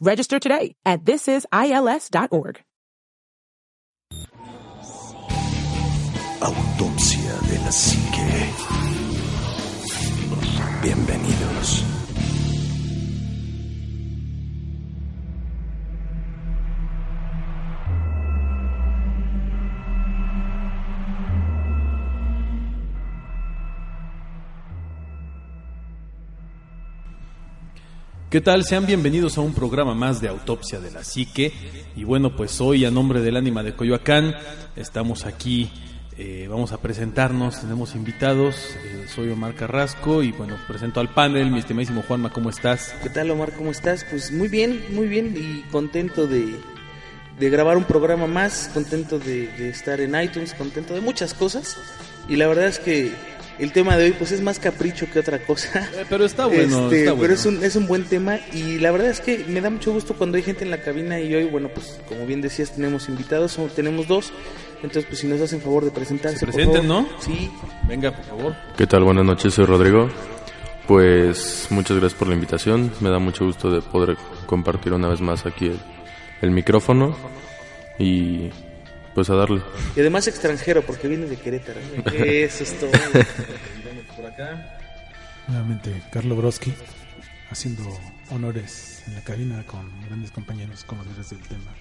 Register today at thisisils.org. Autopsia de la Psique. Bienvenidos. ¿Qué tal? Sean bienvenidos a un programa más de Autopsia de la Psique. Y bueno, pues hoy a nombre del ánima de Coyoacán estamos aquí, eh, vamos a presentarnos, tenemos invitados, eh, soy Omar Carrasco y bueno, presento al panel, mi estimadísimo Juanma, ¿cómo estás? ¿Qué tal Omar? ¿Cómo estás? Pues muy bien, muy bien y contento de, de grabar un programa más, contento de, de estar en iTunes, contento de muchas cosas. Y la verdad es que el tema de hoy pues es más capricho que otra cosa. Eh, pero está bueno, Este, está bueno. Pero es un, es un buen tema y la verdad es que me da mucho gusto cuando hay gente en la cabina y hoy, bueno, pues como bien decías, tenemos invitados, o tenemos dos. Entonces, pues si nos hacen favor de presentarse. Se por presenten, favor. ¿no? Sí. Venga, por favor. ¿Qué tal? Buenas noches, soy Rodrigo. Pues muchas gracias por la invitación. Me da mucho gusto de poder compartir una vez más aquí el, el micrófono y pues a darle. Y además extranjero porque viene de Querétaro. Eso es todo. Por acá. Nuevamente, Carlo Broski, haciendo honores en la cabina con grandes compañeros conocedores del tema.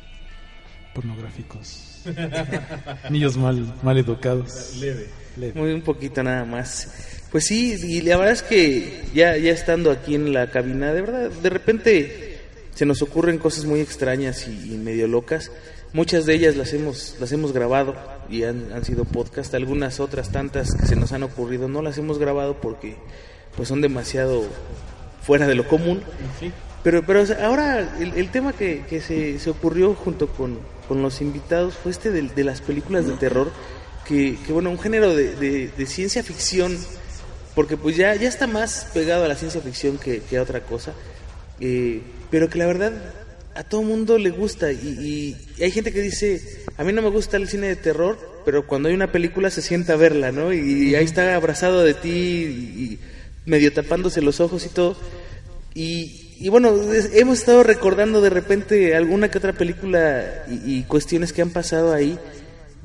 Pornográficos. Niños mal, mal educados. Leve. Leve. Muy un poquito nada más. Pues sí, y la verdad es que ya, ya estando aquí en la cabina, de verdad, de repente se nos ocurren cosas muy extrañas y, y medio locas. Muchas de ellas las hemos, las hemos grabado y han, han sido podcast. Algunas otras tantas que se nos han ocurrido no las hemos grabado porque pues son demasiado fuera de lo común. Pero, pero ahora el, el tema que, que se, se ocurrió junto con, con los invitados fue este de, de las películas de terror, que, que, bueno, un género de, de- de ciencia ficción, porque pues ya, ya está más pegado a la ciencia ficción que, que a otra cosa, eh, pero que la verdad a todo mundo le gusta y, hay gente que dice, a mí no me gusta el cine de terror, pero cuando hay una película se sienta a verla, ¿no? Y, ahí está abrazado de ti y, medio tapándose los ojos y todo. Y, bueno, hemos estado recordando de repente alguna que otra película y, y cuestiones que han pasado ahí,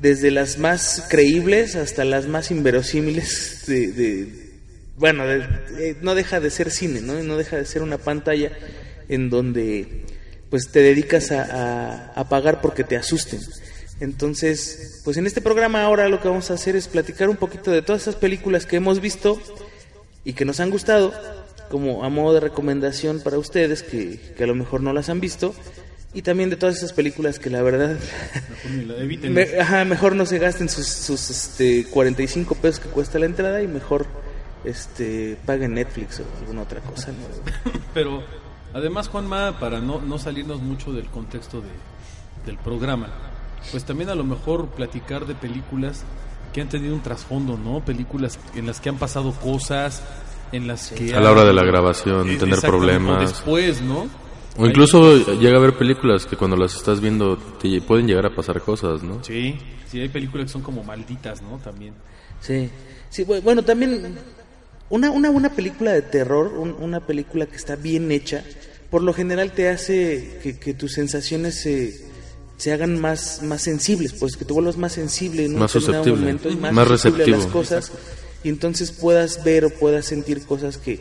desde las más creíbles hasta las más inverosímiles de... de- bueno, de- eh, no deja de ser cine, ¿no? No deja de ser una pantalla en donde pues te dedicas a, a, a pagar porque te asusten. Entonces, pues en este programa ahora lo que vamos a hacer es platicar un poquito de todas esas películas que hemos visto y que nos han gustado, como a modo de recomendación para ustedes que, que a lo mejor no las han visto, y también de todas esas películas que la verdad Eviten. me- ajá, mejor no se gasten sus, sus este, 45 pesos que cuesta la entrada y mejor este, paguen Netflix o alguna otra cosa. ¿no? Pero además, Juanma, para no, no salirnos mucho del contexto de, del programa, pues también a lo mejor platicar de películas que han tenido un trasfondo, ¿no? Películas en las que han pasado cosas, en las que... A la hora de la grabación, Eh, tener problemas. o después, ¿no? O incluso llega a haber películas que cuando las estás viendo te pueden llegar a pasar cosas, ¿no? Sí, sí, hay películas que son como malditas, ¿no? También. Sí, sí, bu- bueno, también una, una buena película de terror, un- una película que está bien hecha, por lo general te hace que, que tus sensaciones se, se hagan más, más sensibles, pues que te vuelvas más sensible en un Más determinado susceptible, momento y más, más susceptible a las receptivo. cosas y entonces puedas ver o puedas sentir cosas que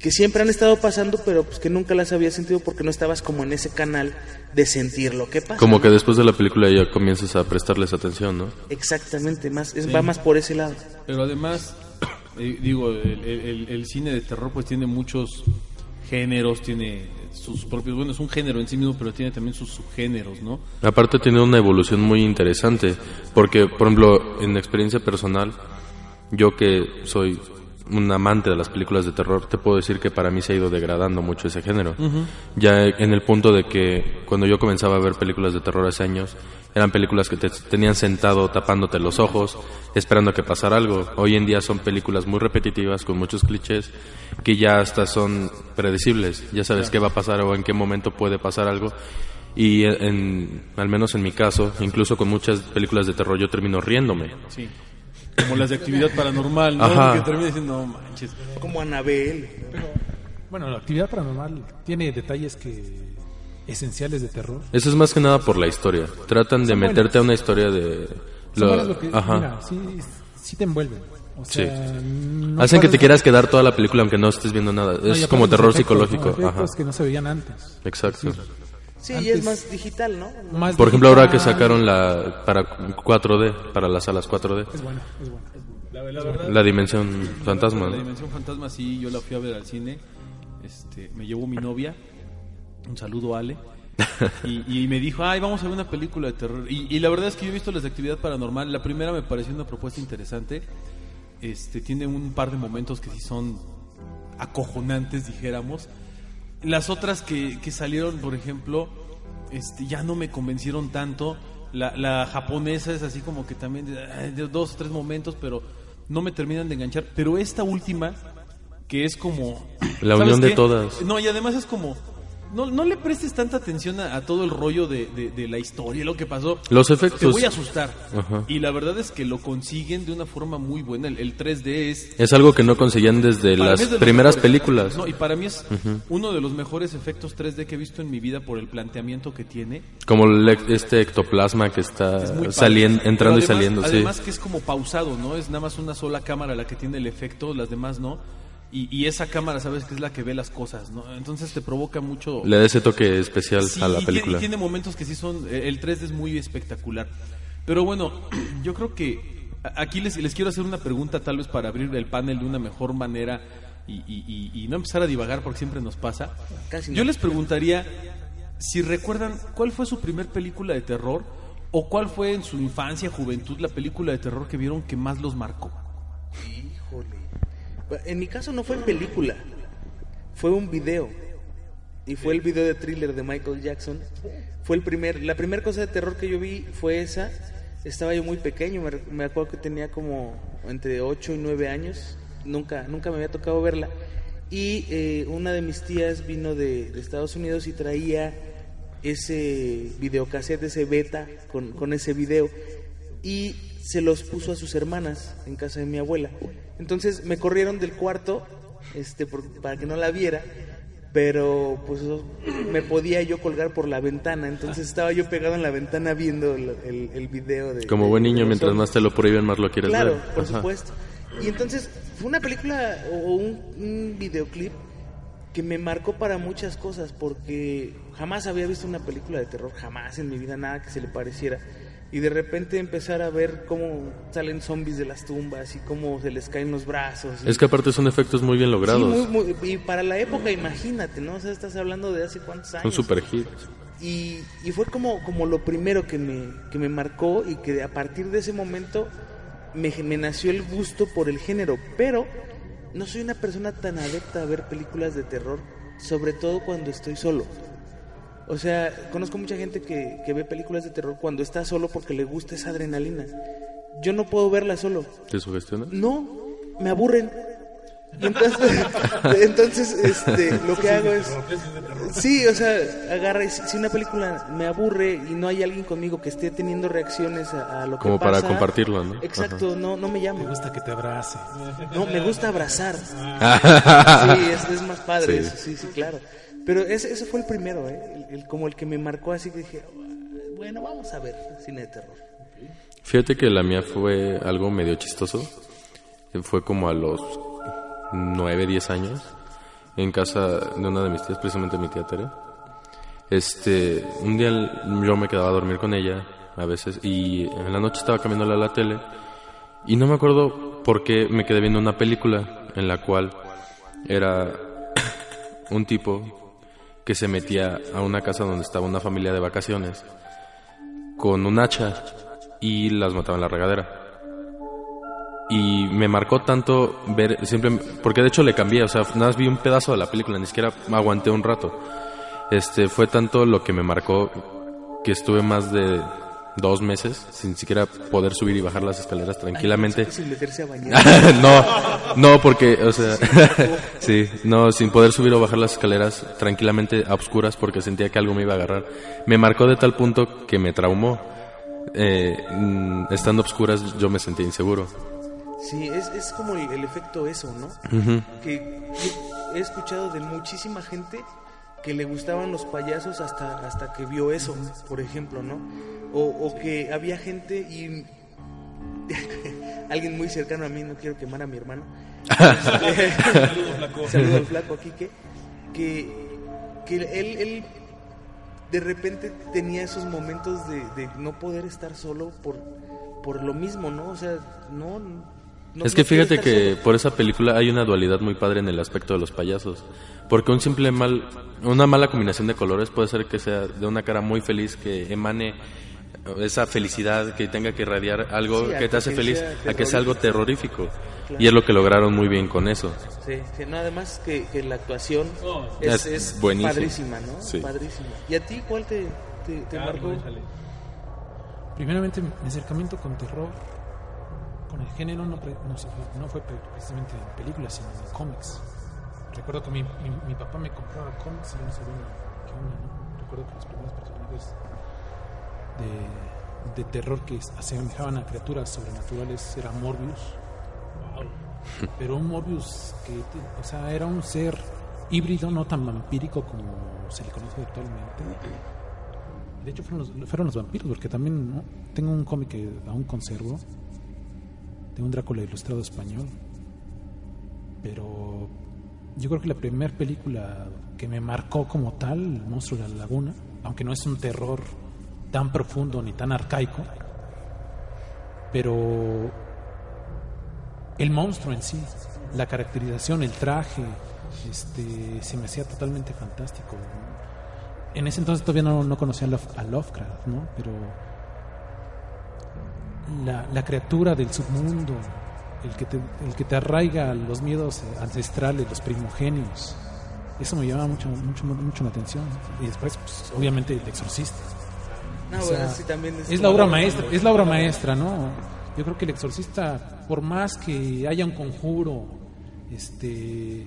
que siempre han estado pasando, pero pues que nunca las había sentido porque no estabas como en ese canal de sentir lo que pasa. Como que después de la película ya comienzas a prestarles atención, ¿no? Exactamente, más, es, va más por ese lado. Pero además, eh, digo, el, el- cine de terror pues tiene muchos géneros, tiene sus propios, bueno, es un género en sí mismo, pero tiene también sus subgéneros, ¿no? Aparte tiene una evolución muy interesante, porque por ejemplo, en experiencia personal, yo que soy un amante de las películas de terror, te puedo decir que para mí se ha ido degradando mucho ese género. Ya en el punto de que cuando yo comenzaba a ver películas de terror hace años, eran películas que te tenían sentado tapándote los ojos, esperando que pasara algo. Hoy en día son películas muy repetitivas, con muchos clichés, que ya hasta son predecibles. Ya sabes qué va a pasar o en qué momento puede pasar algo. Y en, al menos en mi caso, incluso con muchas películas de terror, yo termino riéndome. Sí. Como las de actividad paranormal, ¿no? Ajá. Que termina diciendo, no manches. Como Anabel. Bueno, la actividad paranormal tiene detalles que esenciales de terror. Eso es más que nada por la historia. Tratan de meterte a una historia de... Lo- buenas lo que- Ajá. Mira, sí, sí te envuelven. O Sí. no Hacen que te quieras quedar toda la película aunque no estés viendo nada. No, Es como terror efectos, ¿no? psicológico. Efectos Ajá. que no se veían antes. Exacto. Sí, y Antes- es más digital, ¿no? Más Por ejemplo, ahora que sacaron la para 4D, para las salas 4D, Es buena, es buena. La, la verdad, la dimensión fantasma. La. Dimensión Fantasma, sí, yo la fui a ver al cine. Este, me llevó mi novia. Un saludo, Ale. Y, y me dijo, ay, vamos a ver una película de terror. Y, y la verdad es que yo he visto las de actividad paranormal. La primera me pareció una propuesta interesante. Este, tiene un par de momentos que sí son acojonantes, dijéramos. Las otras que, que salieron, por ejemplo, este, ya no me convencieron tanto. La, la japonesa es así como que también de, dos o tres momentos, pero no me terminan de enganchar. Pero esta última, que es como... La ¿sabes unión de qué? todas. No, y además es como... No, no le prestes tanta atención a, a todo el rollo de, de- de la historia, lo que pasó. Los Te efectos voy a asustar. Ajá. Y la verdad es que lo consiguen de una forma muy buena. El, el 3D es es algo que no conseguían desde las de primeras mejores. películas. No, y para mí es uno de los mejores efectos 3D que he visto en mi vida por el planteamiento que tiene. Como el este ectoplasma que Es está saliendo, entrando y además- saliendo, sí. Además que es como pausado, ¿no? Es nada más una sola cámara la que tiene el efecto, las demás no. Y, y esa cámara, sabes que es la que ve las cosas, ¿no? Entonces te provoca mucho... Le da ese toque especial Sí, a la película. y tiene momentos que sí son. eh, El 3D es muy espectacular. Pero bueno, yo creo que a- aquí les, les quiero hacer una pregunta, tal vez para abrir el panel de una mejor manera y, y- y- y no empezar a divagar porque siempre nos pasa. Casi no. Yo les preguntaría si recuerdan cuál fue su primer película de terror o cuál fue en su infancia, juventud, la película de terror que vieron que más los marcó. En mi caso no fue película, fue un video. Y fue el video de thriller de Michael Jackson. Fue el primer, la primera cosa de terror que yo vi fue esa. Estaba yo muy pequeño, me acuerdo que tenía como entre 8 y 9 años. Nunca, nunca me había tocado verla. Y eh, una de mis tías vino de, de Estados Unidos y traía ese videocassette, ese beta con, con ese video y se los puso a sus hermanas en casa de mi abuela. Entonces me corrieron del cuarto este, por- para que no la viera, pero pues me podía yo colgar por la ventana, entonces estaba yo pegado en la ventana viendo el, el- el video de... Como buen niño, mientras más te lo prohíben, más lo quieres Claro, ver. por Ajá. supuesto. Y entonces fue una película o un, un videoclip que me marcó para muchas cosas porque jamás había visto una película de terror, jamás en mi vida nada que se le pareciera. Y de repente empezar a ver cómo salen zombies de las tumbas y cómo se les caen los brazos. Es que aparte son efectos muy bien Sí, logrados. muy- muy- y para la época, imagínate, ¿no? O sea, estás hablando de hace cuántos años. Son super hits. Y, y fue como, como lo primero que me, que me marcó y que a partir de ese momento me, me nació el gusto por el género. Pero no soy una persona tan adepta a ver películas de terror, sobre todo cuando estoy solo. O sea, conozco mucha gente que, que ve películas de terror cuando está solo porque le gusta esa adrenalina. Yo no puedo verla solo. ¿Te sugestiona? No, me aburren. Entonces, entonces este, lo que hago es... Sí, o sea, agarra, y si una película me aburre y no hay alguien conmigo que esté teniendo reacciones a, a lo que Como para pasa, compartirlo, ¿no? Exacto, no, no me Me llama. gusta que te abrace. No, me gusta abrazar. Sí, es, es más padre, Sí. eso, sí, sí, claro. Pero ese, ese fue el primero, ¿eh? El- como el que me marcó así que dije, bueno, vamos a ver cine de terror. Fíjate que la mía fue algo medio chistoso. Fue como a los 9, 10 años. en casa de una de mis tías, precisamente mi tía Tere. Este, un día yo me quedaba a dormir con ella a veces y en la noche estaba cambiándola a la tele y no me acuerdo por qué me quedé viendo una película en la cual era un tipo que se metía a una casa donde estaba una familia de vacaciones con un hacha y las mataba en la regadera. Y me marcó tanto ver, siempre, porque de hecho le cambié, o sea, nada más vi un pedazo de la película, ni siquiera aguanté un rato. Este, fue tanto lo que me marcó que estuve más de dos meses sin siquiera poder subir y bajar las escaleras tranquilamente. Sin meterse a bañar. no, no, porque, o sea, sí, no, sin poder subir o bajar las escaleras tranquilamente a oscuras porque sentía que algo me iba a agarrar. Me marcó de tal punto que me traumó. Eh, mm, estando a oscuras yo me sentía inseguro. Sí, es, es como el, el efecto eso, ¿no? Que yo he escuchado de muchísima gente que le gustaban los payasos hasta, hasta que vio eso, por ejemplo, ¿no? O, o que había gente y alguien muy cercano a mí, no quiero quemar a mi hermano. Este, Saludo al flaco aquí que, que, que él, él de repente tenía esos momentos de, de no poder estar solo por, por lo mismo, ¿no? O sea, no... no- es que no fíjate que solo. por esa película hay una dualidad muy padre en el aspecto de los payasos. Porque un simple mal, una mala combinación de colores puede ser que sea de una cara muy feliz que emane esa felicidad, que tenga que irradiar algo Sí, que te hace que feliz, a que sea algo terrorífico. Claro. Y es lo que lograron muy bien con eso. Sí, sí, no, además que, que la actuación Es es, es buenísimo. padrísima, ¿no? Sí. Padrísima. ¿Y a ti cuál te, te, te marcó? Primeramente, mi acercamiento con terror, con el género, no, pre- no, fue, no fue pre- precisamente en películas, sino en cómics. Recuerdo que mi, mi, mi papá me compraba cómics y yo no sabía qué onda, ¿no? Recuerdo que los primeros personajes de, de terror que asemejaban a criaturas sobrenaturales era Morbius. Pero un Morbius que, o sea, era un ser híbrido, no tan vampírico como se le conoce actualmente. De hecho, fueron los, fueron los vampiros, porque también ¿no? tengo un cómic que aún conservo de un Drácula ilustrado español. Pero yo creo que la primera película que me marcó como tal, El monstruo de la laguna, aunque no es un terror tan profundo ni tan arcaico, pero el monstruo en sí, la caracterización, el traje, este, se me hacía totalmente fantástico. En ese entonces todavía no, no conocía a Lovecraft, ¿no? Pero la, la criatura del submundo, el que, te, el que te arraiga los miedos ancestrales, los primogenios, eso me llama mucho, mucho, mucho la atención. Y después, pues, obviamente, el exorcista. No, O sea, bueno, sí, también es, la obra maestra, es la obra maestra, ¿no? Yo creo que el exorcista, por más que haya un conjuro, este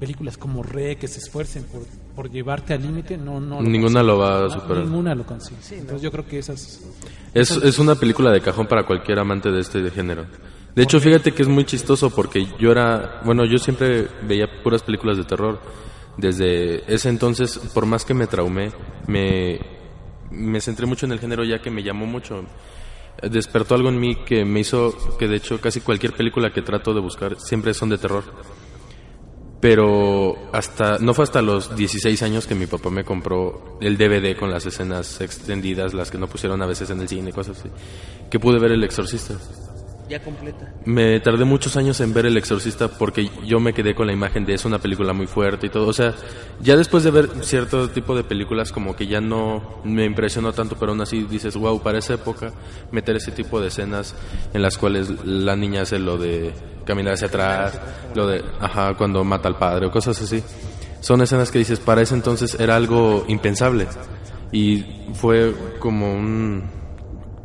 películas como Re que se esfuercen por, por llevarte al límite, no, no lo Ninguna lo va a superar. Ninguna lo consigue. Entonces yo creo que esas Es, es una película de cajón para cualquier amante de este género. De hecho, fíjate que es muy chistoso porque yo era, bueno, yo siempre veía puras películas de terror. Desde ese entonces, por más que me traumé, me, me centré mucho en el género ya que me llamó mucho. Despertó algo en mí que me hizo que de hecho casi cualquier película que trato de buscar siempre son de terror. Pero hasta no fue hasta los 16 años que mi papá me compró el DVD con las escenas extendidas, las que no pusieron a veces en el cine, cosas así, que pude ver El Exorcista. Ya completa. Me tardé muchos años en ver El Exorcista porque yo me quedé con la imagen de es una película muy fuerte y todo. O sea, ya después de ver cierto tipo de películas como que ya no me impresionó tanto, pero aún así dices, wow, para esa época meter ese tipo de escenas en las cuales la niña hace lo de caminar hacia atrás, lo de, ajá, cuando mata al padre o cosas así. Son escenas que dices, para ese entonces era algo impensable. Y fue como un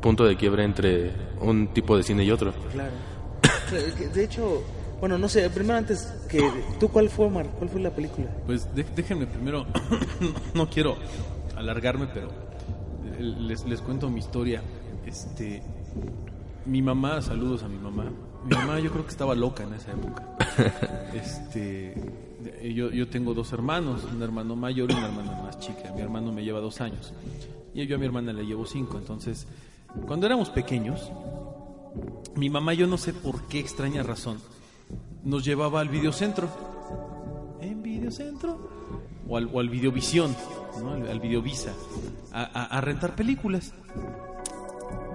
punto de quiebre entre un tipo de cine y otro. Claro. De hecho, bueno, no sé, primero antes que tú cuál fue, Omar, cuál fue la película? Pues de- déjenme primero, no quiero alargarme, pero les, les cuento mi historia. Este, mi mamá, saludos a mi mamá. Mi mamá yo creo que estaba loca en esa época. Este, yo, yo tengo dos hermanos, un hermano mayor y una hermana más chica. Mi hermano me lleva dos años y yo a mi hermana le llevo cinco. Entonces, cuando éramos pequeños, mi mamá, yo no sé por qué extraña razón, nos llevaba al videocentro. En videocentro o al, o al Videovisión, ¿no? al, al Videovisa, a, a- a rentar películas.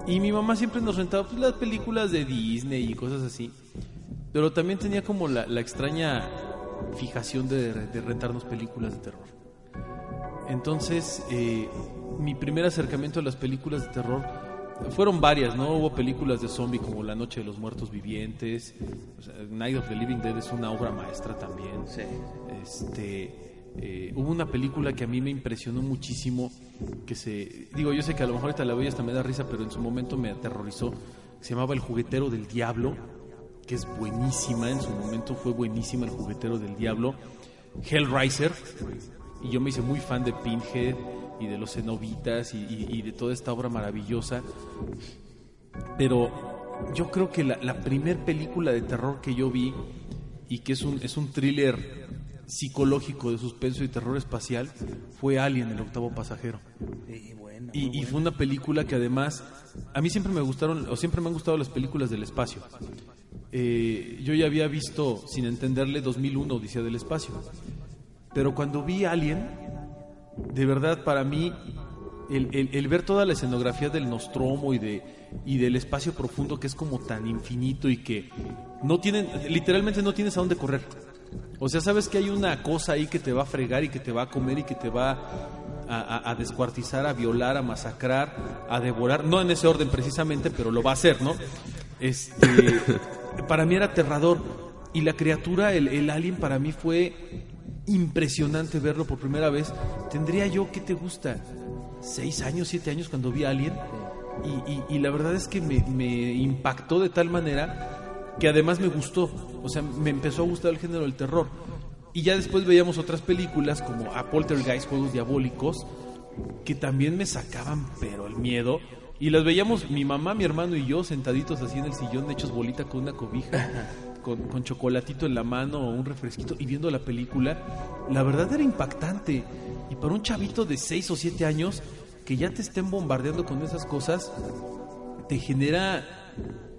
Y mi mamá siempre nos rentaba pues, las películas de Disney y cosas así. Pero también tenía como la, la extraña fijación de, de rentarnos películas de terror. Entonces, eh, mi primer acercamiento a las películas de terror fueron varias, ¿no? Hubo películas de zombie como La Noche de los Muertos Vivientes, o sea, Night of the Living Dead es una obra maestra también. Sí. Este, eh, hubo una película que a mí me impresionó muchísimo, que se, digo, yo sé que a lo mejor ahorita la veo y hasta me da risa, pero en su momento me aterrorizó. Se llamaba El juguetero del diablo, que es buenísima, en su momento fue buenísima El juguetero del diablo. Hellraiser, y yo me hice muy fan de Pinhead y de los cenobitas y, y- y de toda esta obra maravillosa. Pero yo creo que la, la primer película de terror que yo vi y que es un, es un thriller psicológico de suspenso y terror espacial fue Alien, el octavo pasajero. Bueno, y fue una película que además a mí siempre me gustaron o siempre me han gustado las películas del espacio. Eh, yo ya había visto sin entenderle 2001 Odisea del espacio, pero cuando vi Alien, de verdad para mí el, el- el ver toda la escenografía del Nostromo y de y del espacio profundo que es como tan infinito y que no tienen literalmente no tienes a dónde correr. O sea, sabes que hay una cosa ahí que te va a fregar y que te va a comer y que te va a, a- a descuartizar, a violar, a masacrar, a devorar. No en ese orden precisamente, pero lo va a hacer, ¿no? Este, para mí era aterrador. Y la criatura, el, el alien, para mí fue impresionante verlo por primera vez. Tendría yo, ¿qué te gusta? ¿Seis años, siete años cuando vi a Alien? Y, la verdad es que me, me impactó de tal manera que además me gustó. O sea, me empezó a gustar el género del terror. Y ya después veíamos otras películas como A Poltergeist, Juegos Diabólicos, que también me sacaban, pero el miedo. Y las veíamos mi mamá, mi hermano y yo sentaditos así en el sillón, hechos bolita con una cobija, con, con chocolatito en la mano o un refresquito y viendo la película. La verdad era impactante. Y para un chavito de 6 o 7 años que ya te estén bombardeando con esas cosas, te genera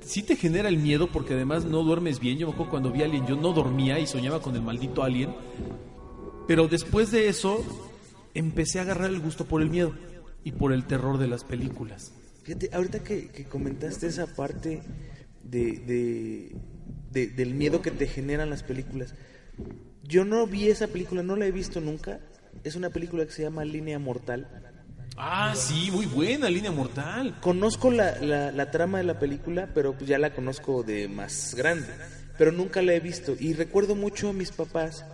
sí te genera el miedo porque además no duermes bien. Yo me acuerdo cuando vi a Alien, yo no dormía y soñaba con el maldito Alien. Pero después de eso, empecé a agarrar el gusto por el miedo y por el terror de las películas. Fíjate, ahorita que, comentaste esa parte de- de- del miedo que te generan las películas, yo no vi esa película, no la he visto nunca. Es una película que se llama Línea Mortal. Ah, sí, muy buena, Línea Mortal. Conozco la, la- la trama de la película, pero pues ya la conozco de más grande. Pero nunca la he visto. Y recuerdo mucho a mis papás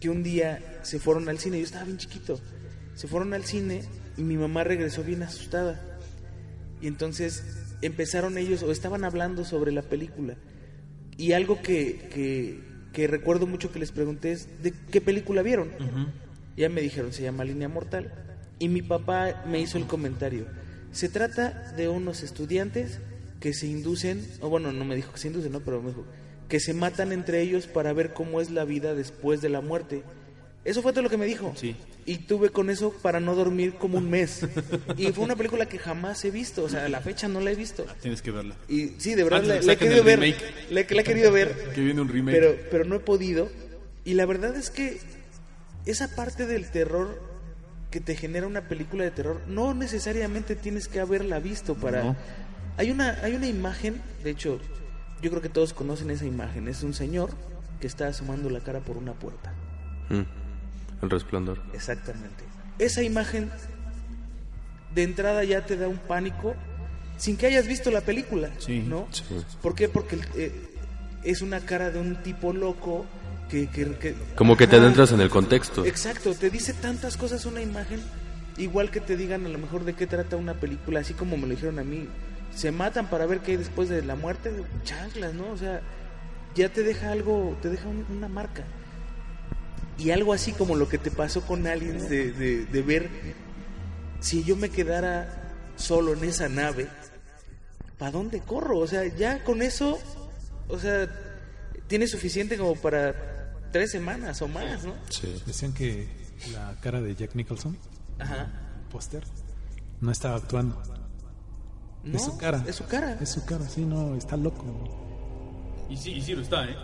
que un día se fueron al cine. Yo estaba bien chiquito. Se fueron al cine y mi mamá regresó bien asustada. Y entonces empezaron ellos, o estaban hablando sobre la película. Y algo que, que, que recuerdo mucho que les pregunté es, ¿de qué película vieron? Ya me dijeron, se llama Línea Mortal. Y mi papá me hizo el comentario. Se trata de unos estudiantes que se inducen, o bueno, no me dijo que se inducen, no, pero me dijo, que se matan entre ellos para ver cómo es la vida después de la muerte. Eso fue todo lo que me dijo. Sí. Y tuve con eso para no dormir como un mes. Y fue una película que jamás he visto, o sea, a la fecha no la he visto. Tienes que verla. Y sí, de verdad, Antes de la, he querido ver. La, la he querido ver. Que viene un remake. Pero, pero no he podido. Y la verdad es que esa parte del terror que te genera una película de terror, no necesariamente tienes que haberla visto para... No. Hay, una, hay una imagen, de hecho, yo creo que todos conocen esa imagen. Es un señor que está asomando la cara por una puerta. Mm, El resplandor. Exactamente. Esa imagen de entrada ya te da un pánico sin que hayas visto la película, Sí. ¿no? Sí. ¿Por qué? Porque eh, es una cara de un tipo loco que... que- que- Como que te Ajá. adentras en el contexto. Exacto, te dice tantas cosas una imagen, igual que te digan a lo mejor de qué trata una película, así como me lo dijeron a mí, se matan para ver qué hay después de la muerte, chanclas, ¿no? O sea, ya te deja algo, te deja un- una marca. Y algo así como lo que te pasó con Aliens, de, de, de ver, si yo me quedara solo en esa nave, ¿para dónde corro? O sea, ya con eso, o sea, tiene suficiente como para tres semanas o más, ¿no? Sí. Decían que la cara de Jack Nicholson, Ajá. póster, no estaba actuando. No, es su cara. Es su cara. Es su cara, sí, no, está loco. Y sí, y sí lo está, ¿eh?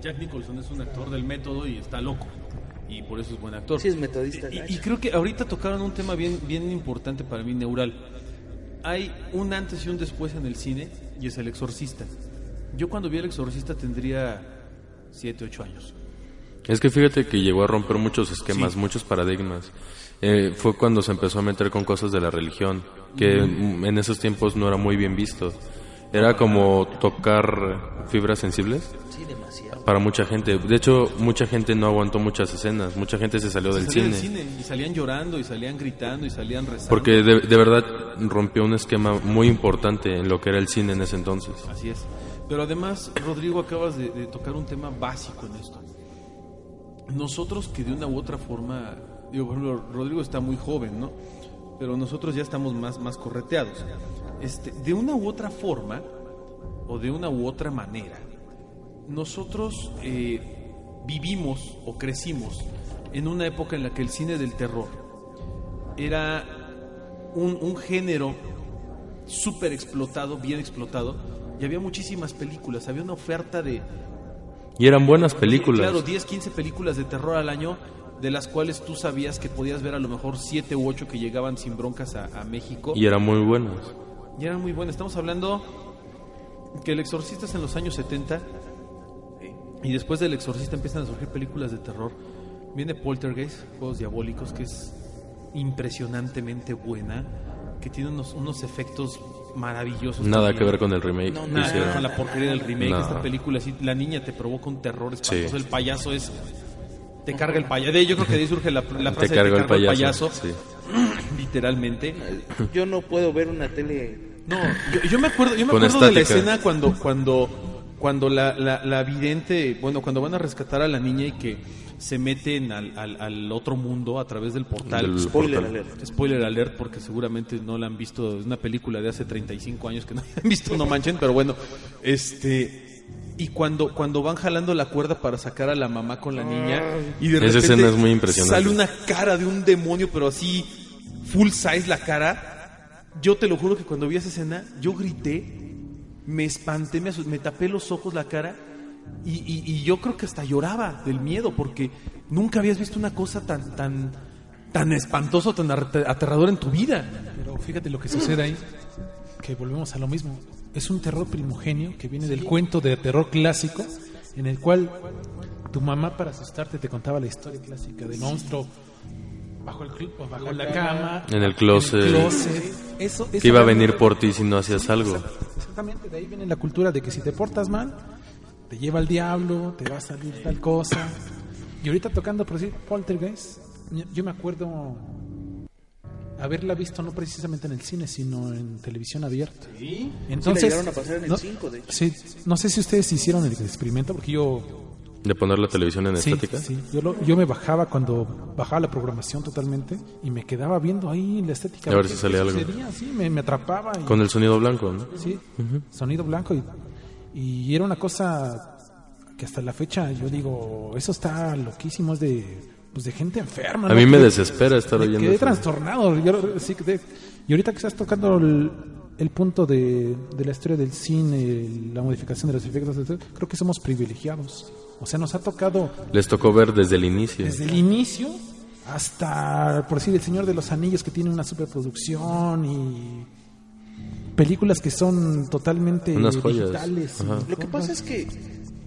Jack Nicholson es un actor del método y está loco. Y, por eso es buen actor. Sí, es metodista. Y, creo que ahorita tocaron un tema bien, bien importante para mí, neural. Hay un antes y un después en el cine y es El Exorcista. Yo cuando vi El Exorcista tendría 7, 8 años. Es que fíjate que llegó a romper muchos esquemas, Sí. muchos paradigmas. Eh, fue cuando se empezó a meter con cosas de la religión, que mm, en esos tiempos no era muy bien visto. Era como tocar fibras sensibles Sí, demasiado. Para mucha gente. De hecho, mucha gente no aguantó muchas escenas, mucha gente se salió del Salían cine. del cine y salían llorando y salían gritando y salían rezando. Porque de, de verdad rompió un esquema muy importante en lo que era el cine en ese entonces. Así es. Pero además, Rodrigo, acabas de, de tocar un tema básico en esto. Nosotros que de una u otra forma, digo, por ejemplo, Rodrigo está muy joven, ¿no? Pero nosotros ya estamos más, más correteados. Este, de una u otra forma, o de una u otra manera, nosotros eh, vivimos o crecimos en una época en la que el cine del terror era un, un género súper explotado, bien explotado, y había muchísimas películas, había una oferta de... Y eran buenas películas. Claro, 10, 15 películas de terror al año, de las cuales tú sabías que podías ver a lo mejor 7 u 8 que llegaban sin broncas a, a México. Y eran muy buenas. Y eran muy buenas. Estamos hablando que El Exorcista es en los años 70 y después del Exorcista empiezan a surgir películas de terror. Viene Poltergeist, Juegos Diabólicos, que es impresionantemente buena, que tiene unos, unos efectos maravillosos. Nada también. que ver con el remake No, Nada que ver con la porquería del remake. No. Esta película, sí, la niña te provoca un terror espantoso. Sí. El payaso es. Te carga el payaso. Yo creo que de ahí surge la, la Te frase de cargó el cargó payaso. Sí. literalmente. Yo no puedo ver una tele. No, yo, yo me acuerdo, yo me acuerdo de la escena cuando, cuando, cuando la, la, la vidente, bueno, cuando van a rescatar a la niña y que se meten al, al, al otro mundo a través del portal. Del Spoiler portal. alert. Spoiler alert, porque seguramente no la han visto. Es una película de hace 35 años que no han visto, no manchen, pero bueno. Este. Y cuando, cuando van jalando la cuerda para sacar a la mamá con la niña, y de Esa repente escena es muy impresionante. sale una cara de un demonio, pero así, full size la cara. Yo te lo juro que cuando vi esa escena, yo grité, me espanté, me, me tapé los ojos, la cara, y, y- y yo creo que hasta lloraba del miedo, porque nunca habías visto una cosa tan, tan, tan espantoso, tan arte- aterrador en tu vida. Pero fíjate lo que sucede ahí, que volvemos a lo mismo. Es un terror primogenio que viene del cuento de terror clásico, en el cual tu mamá para asustarte te contaba la historia clásica del monstruo bajo, el, o bajo la cama, En el closet. closet. Eso, eso Que iba a venir por ti si no hacías algo. Exactamente, de ahí viene la cultura de que si te portas mal, te lleva al diablo, te va a salir tal cosa. Y ahorita tocando, por decir, Poltergeist, yo- yo me acuerdo haberla visto no precisamente en el cine, sino en televisión abierta. Entonces, Sí, la llegaron a pasar en el no, 5, de hecho. sí, no sé si ustedes hicieron el experimento, porque yo De poner la televisión en Sí, estática. sí. Yo, lo- yo me bajaba cuando bajaba la programación totalmente y me quedaba viendo ahí la estética. A ver si salía algo. Sí, me, me atrapaba. Y, Con el sonido blanco, ¿no? Sí, sonido blanco. Y, y era una cosa que hasta la fecha yo digo, eso está loquísimo, es de, pues de gente enferma. A ¿no? mí me desespera estar oyendo Quedé eso. trastornado. Yo, sí, quedé- y ahorita que estás tocando el, el punto de, de la historia del cine, la modificación de los efectos, creo que somos privilegiados. O sea, nos ha tocado Les tocó ver desde el inicio. desde el inicio hasta, por decir, El Señor de los Anillos, que tiene una superproducción y películas que son totalmente Unas joyas. digitales. Ajá. Lo que pasa es que,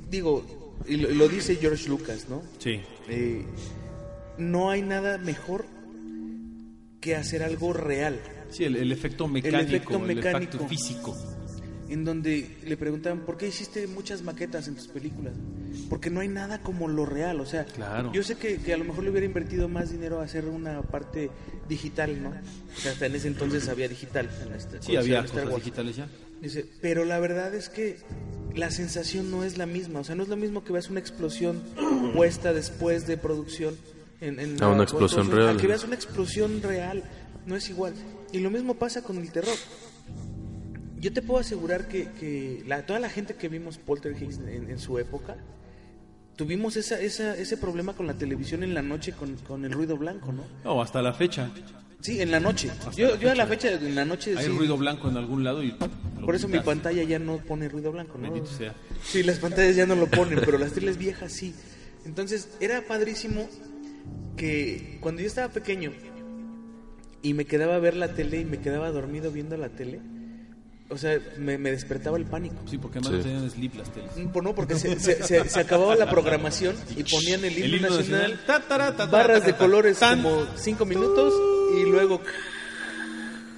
digo, y lo, dice George Lucas, ¿no? Sí. Eh, no hay nada mejor que hacer algo real. Sí, el, el efecto mecánico, el efecto efecto, mecánico. físico. En donde le preguntaban, ¿por qué hiciste muchas maquetas en tus películas? Porque no hay nada como lo real. O sea, Claro. yo sé que, que a lo mejor le hubiera invertido más dinero a hacer una parte digital, ¿no? O sea, hasta en ese entonces había digital. En este, Sí, había Star cosas Wars. digitales ya. Dice, pero la verdad es que la sensación no es la misma. O sea, no es lo mismo que veas una explosión puesta después de producción. En, en A una la explosión real. A que veas una explosión real. No es igual. Y lo mismo pasa con el terror. Yo te puedo asegurar que, que la, toda la gente que vimos Poltergeist en, en su época, tuvimos esa, esa, ese problema con la televisión en la noche con, con el ruido blanco, ¿no? No, hasta la fecha. Sí, en la noche. Yo, yo a la fecha, en la noche, Hay sí, ruido blanco en algún lado y... por eso mi pantalla ya no pone ruido blanco, ¿no? Bendito sea. Sí, las pantallas ya no lo ponen, pero las teles viejas sí. Entonces, era padrísimo que cuando yo estaba pequeño y me quedaba a ver la tele y me quedaba dormido viendo la tele, o sea, me, me despertaba el pánico. Sí, porque además Sí. no tenían sleep las teles. Mm, pues no, porque se, se- se- se acababa la programación y ponían el himno, nacional, barras de colores tan. como cinco minutos y luego...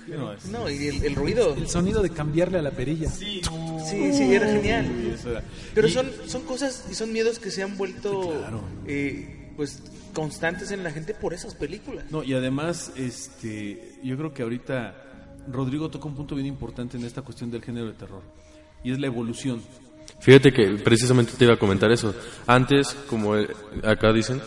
No, es- No, y el, el ruido. El sonido de cambiarle a la perilla. Sí, sí, era genial. Uy, eso era. Pero Y- son, son cosas y son miedos que se han vuelto Claro. eh, pues constantes en la gente por esas películas. No, y además, este, yo creo que ahorita Rodrigo toca un punto bien importante en esta cuestión del género de terror. Y es la evolución. Fíjate que precisamente te iba a comentar eso. Antes, como eh, acá dicen,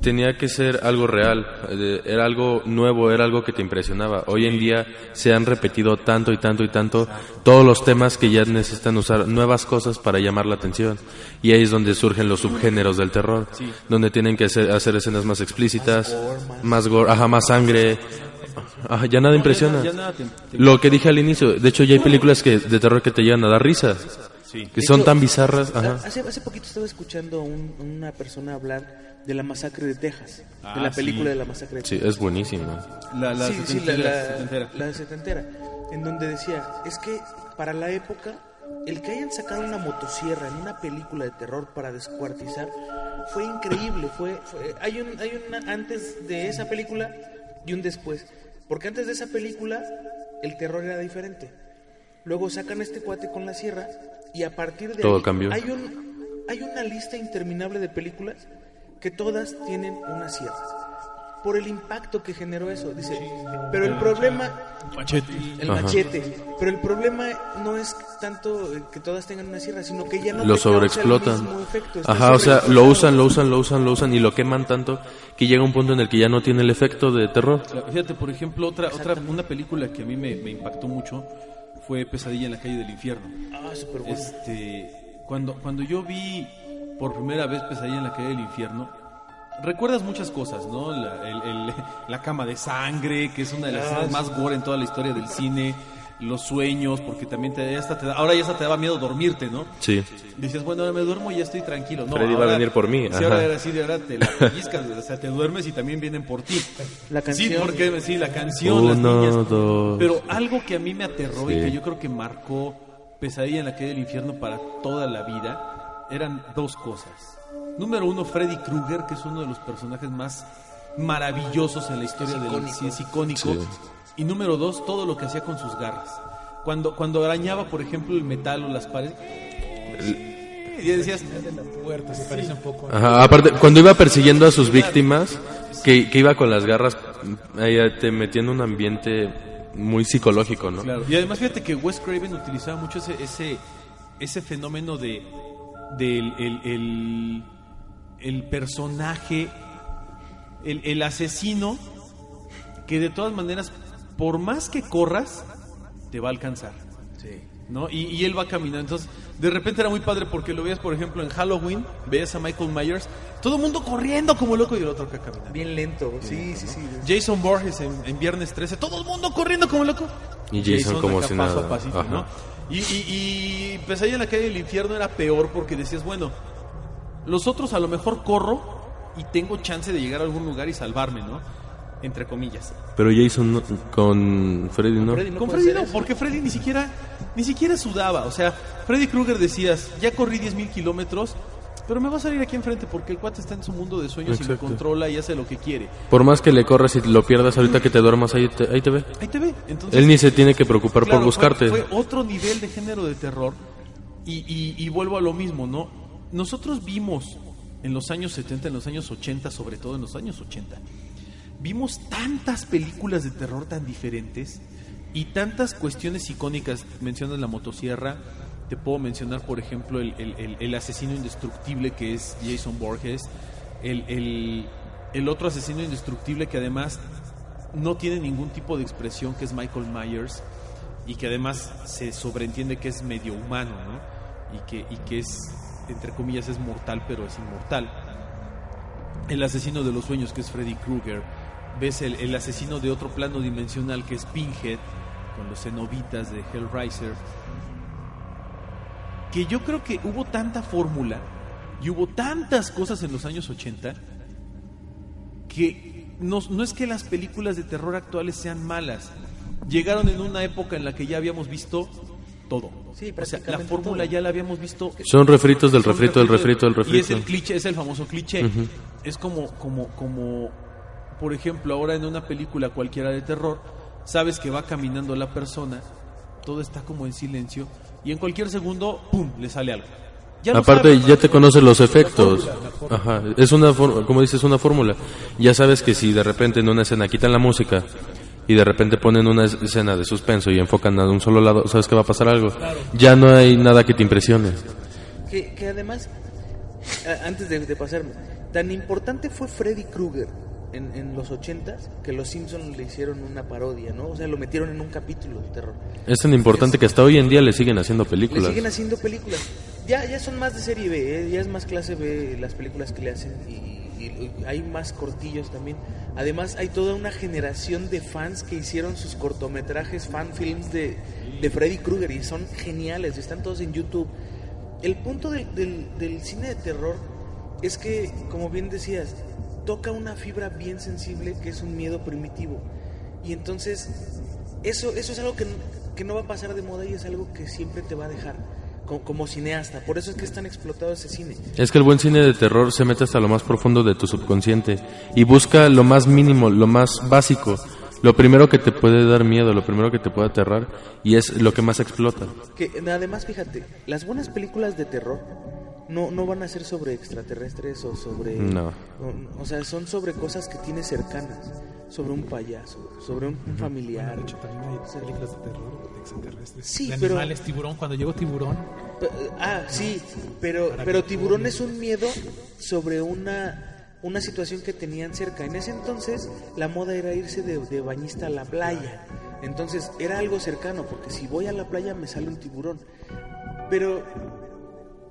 tenía que ser algo real, eh, era algo nuevo, era algo que te impresionaba. Hoy en día se han repetido tanto y tanto y tanto todos los temas que ya necesitan usar nuevas cosas para llamar la atención. Y ahí es donde surgen los subgéneros del terror, donde tienen que hacer, hacer escenas más explícitas, más gore, ajá, más sangre. Ajá, ya nada impresiona. Ya nada te- te- Lo que dije al inicio, de hecho ya hay películas que de terror que te llegan a dar risa, Sí. que De son hecho, tan bizarras. Ajá. Hace, hace poquito estaba escuchando a un- una persona hablar de la masacre de Texas, Ah, de la película sí. de la masacre de Sí, Texas. es buenísimo. La, la sí, sí, la, setentera, la- setentera. la setentera, en donde decía, es que para la época, el que hayan sacado una motosierra en una película de terror para descuartizar fue increíble. Fue, fue- hay un, hay una antes de esa película y un después. Porque antes de esa película, el terror era diferente. Luego sacan a este cuate con la sierra y a partir de Todo ahí cambió. hay un hay una lista interminable de películas que todas tienen una sierra. Por el impacto que generó eso, dice. Pero el problema Machete. el Ajá. machete. Pero el problema no es tanto que todas tengan una sierra, sino que ya no Lo sobreexplotan. el Ajá, o sea, lo usan, lo usan, lo usan, lo usan y lo queman tanto que llega un punto en el que ya no tiene el efecto de terror. Fíjate, por ejemplo, otra, otra una película que a mí me, me impactó mucho fue Pesadilla en la calle del infierno. Ah, súper bueno. Este, cuando, cuando yo vi por primera vez Pesadilla en la calle del infierno, recuerdas muchas cosas, ¿no? La, el- el- la cama de sangre, que es una de las escenas más gore en toda la historia del cine, los sueños, porque también te, ya hasta te da- ahora ya hasta te daba miedo dormirte, ¿no? Sí. Decías, bueno, ahora me duermo y ya estoy tranquilo. No, Freddy va a ahora- venir por mí, Sí, ahora era así, de ahora te la pellizcas, o sea, te duermes y también vienen por ti. La Sí, canción. porque sí, la canción, las Uno, niñas. dos. Pero algo que a mí me aterró y Sí. que yo creo que marcó Pesadilla en la calle del infierno para toda la vida eran dos cosas. Número uno, Freddy Krueger, que es uno de los personajes más maravillosos en la historia del cine, es icónico. Sí. Y número dos, todo lo que hacía con sus garras. Cuando, cuando arañaba, por ejemplo, el metal o las paredes. Y decías, La puerta se parece un poco. Ajá, aparte, cuando iba persiguiendo a sus víctimas, que, que iba con las garras, ahí te metía en un ambiente muy psicológico, ¿no? Claro. Y además fíjate que Wes Craven utilizaba mucho ese ese, ese fenómeno de del el, el, el personaje, el, el asesino, que de todas maneras, por más que corras, te va a alcanzar. ¿no? Y, y él va caminando. Entonces, de repente era muy padre porque lo veías, por ejemplo, en Halloween, veías a Michael Myers, todo el mundo corriendo como loco y el otro acá caminando. Bien lento, sí, sí, sí. Jason Borges en, en Viernes 13, todo el mundo corriendo como loco. Y Jason como acá si paso nada. a pasito. ¿no? Y, y, y Pesadilla en la calle del infierno era peor porque decías, bueno, los otros a lo mejor corro y tengo chance de llegar a algún lugar y salvarme, ¿no? Entre comillas. Pero Jason no- con Freddy no. Freddy no Con Freddy no, porque Freddy ni siquiera, ni siquiera sudaba. O sea, Freddy Krueger decías, ya corrí 10 mil kilómetros, pero me va a salir aquí enfrente porque el cuate está en su mundo de sueños y Exacto. me controla y hace lo que quiere. Por más que le corras y lo pierdas ahorita que te duermas, ahí te, ahí te ve. Ahí te ve. Entonces, Él ni se tiene que preocupar Claro, por buscarte. Fue, fue otro nivel de género de terror. Y, y- y vuelvo a lo mismo, ¿no? Nosotros vimos en los años 70, en los años 80, sobre todo en los años 80, vimos tantas películas de terror tan diferentes y tantas cuestiones icónicas. Mencionas la motosierra, te puedo mencionar, por ejemplo, el, asesino indestructible que es Jason Borges, el otro asesino indestructible que además no tiene ningún tipo de expresión, que es Michael Myers, y que además se sobreentiende que es medio humano, ¿no? Y que, y que es, entre comillas, es mortal, pero es inmortal. El asesino de los sueños, que es Freddy Krueger. Ves el, asesino de otro plano dimensional, que es Pinhead, con los cenobitas de Hellraiser. Que yo creo que hubo tanta fórmula y hubo tantas cosas en los años 80 que no, no es que las películas de terror actuales sean malas, llegaron en una época en la que ya habíamos visto todo. Sí, o sea, la fórmula todo. ya la habíamos visto. Son refritos del Son refrito, del refrito, del Y es refrito. el cliché, es el famoso cliché. Es como, como, como, por ejemplo, ahora en una película cualquiera de terror, sabes que va caminando la persona, todo está como en silencio, y en cualquier segundo, ¡pum!, le sale algo. Ya Aparte, sabes, ya te conoces los efectos. Ajá. Es una, como dices, una fórmula. Ya sabes que si de repente en una escena quitan la música y de repente ponen una es- escena de suspenso y enfocan a un solo lado, sabes que va a pasar algo. Ya no hay nada que te impresione. Que, que además, antes de, de pasarme, tan importante fue Freddy Krueger en, en los ochentas que los Simpsons le hicieron una parodia, ¿no? O sea, lo metieron en un capítulo de terror. Es tan importante que hasta hoy en día le siguen haciendo Le películas. siguen haciendo películas. Ya, ya son más de serie B, ¿eh? ya es más clase B las películas que le hacen y, hay más cortillos también. Además, hay toda una generación de fans que hicieron sus cortometrajes, fan films de, de Freddy Krueger y son geniales, están todos en YouTube. El punto del cine de terror es que, como bien decías, toca una fibra bien sensible que es un miedo primitivo. Y entonces, eso, eso es algo que, que no va a pasar de moda y es algo que siempre te va a dejar como, como cineasta. Por eso es que es tan explotado ese cine. Es que el buen cine de terror se mete hasta lo más profundo de tu subconsciente y busca lo más mínimo, lo más básico, lo primero que te puede dar miedo, lo primero que te puede aterrar y es lo que más explota. Que además, fíjate, las buenas películas de terror no, no van a ser sobre extraterrestres o sobre... No. O, o sea, son sobre cosas que tienes cercanas. Sobre un payaso, sobre un, familiar. De hecho, también hay películas de terror de extraterrestres. Sí, de pero- animales, tiburón. Cuando llegó tiburón, Pe- Ah, sí, pero, pero tiburón es un miedo sobre una, una situación que tenían cerca. En ese entonces la moda era irse de, de bañista a la playa. Entonces era algo cercano, porque si voy a la playa me sale un tiburón. Pero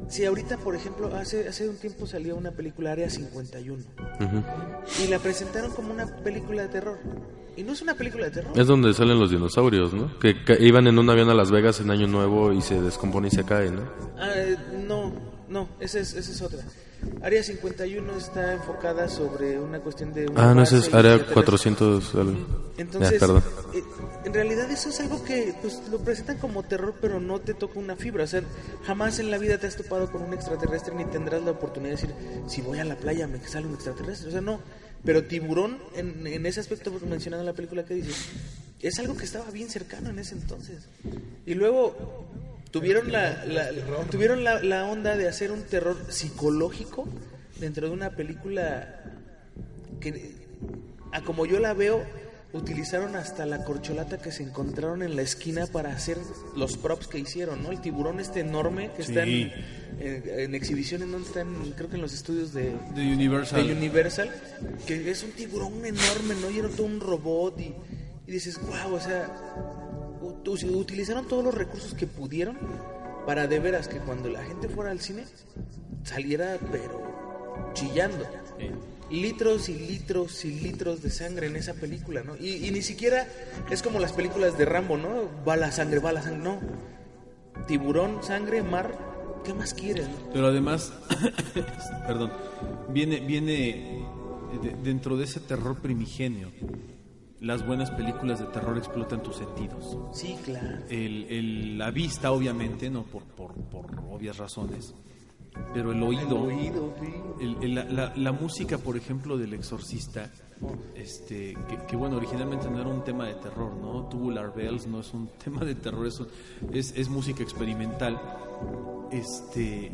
si ahorita, por ejemplo, hace, hace un tiempo salió una película Área 51 Ujú. y la presentaron como una película de terror. Y no es una película de terror. Es donde salen los dinosaurios, ¿no? Que iban en un avión a Las Vegas en Año Nuevo y se descompone y se cae, ¿no? Ah, eh, no, no, esa es, esa es otra. Área 51 está enfocada sobre una cuestión de... una Ah, no, es Área extraterrestre. 400 algo. Entonces, Ya, eh, en realidad eso es algo que pues, lo presentan como terror, pero no te toca una fibra. O sea, jamás en la vida te has topado con un extraterrestre ni tendrás la oportunidad de decir, si voy a la playa me sale un extraterrestre. O sea, no. Pero tiburón, en, en ese aspecto mencionado en la película que dices, es algo que estaba bien cercano en ese entonces. Y luego tuvieron la, la- tuvieron la, la onda de hacer un terror psicológico dentro de una película que a como yo la veo utilizaron hasta la corcholata que se encontraron en la esquina para hacer los props que hicieron, ¿no? El tiburón este enorme que está en, Sí. en- en exhibición en donde están, creo que en los estudios de, De Universal. de Universal, que es un tiburón enorme, ¿no? Y era todo un robot y, y dices, wow, o sea, utilizaron todos los recursos que pudieron para de veras que cuando la gente fuera al cine saliera pero chillando. Litros y litros y litros de sangre en esa película, ¿no? Y, y ni siquiera es como las películas de Rambo, ¿no? Bala, sangre, bala, sangre, no. Tiburón, sangre, mar, ¿qué más quieres? no? Pero además, perdón, viene, viene de- dentro de ese terror primigenio. Las buenas películas de terror explotan tus sentidos. Sí, claro. El, el- la vista, obviamente, no por, por, por obvias razones, pero el oído, oído, sí. el- el- la, la- la música, por ejemplo, del exorcista, este, que, que, bueno, originalmente no era un tema de terror, ¿no? Tubular Bells no es un tema de terror, es, un- es, es música experimental, este,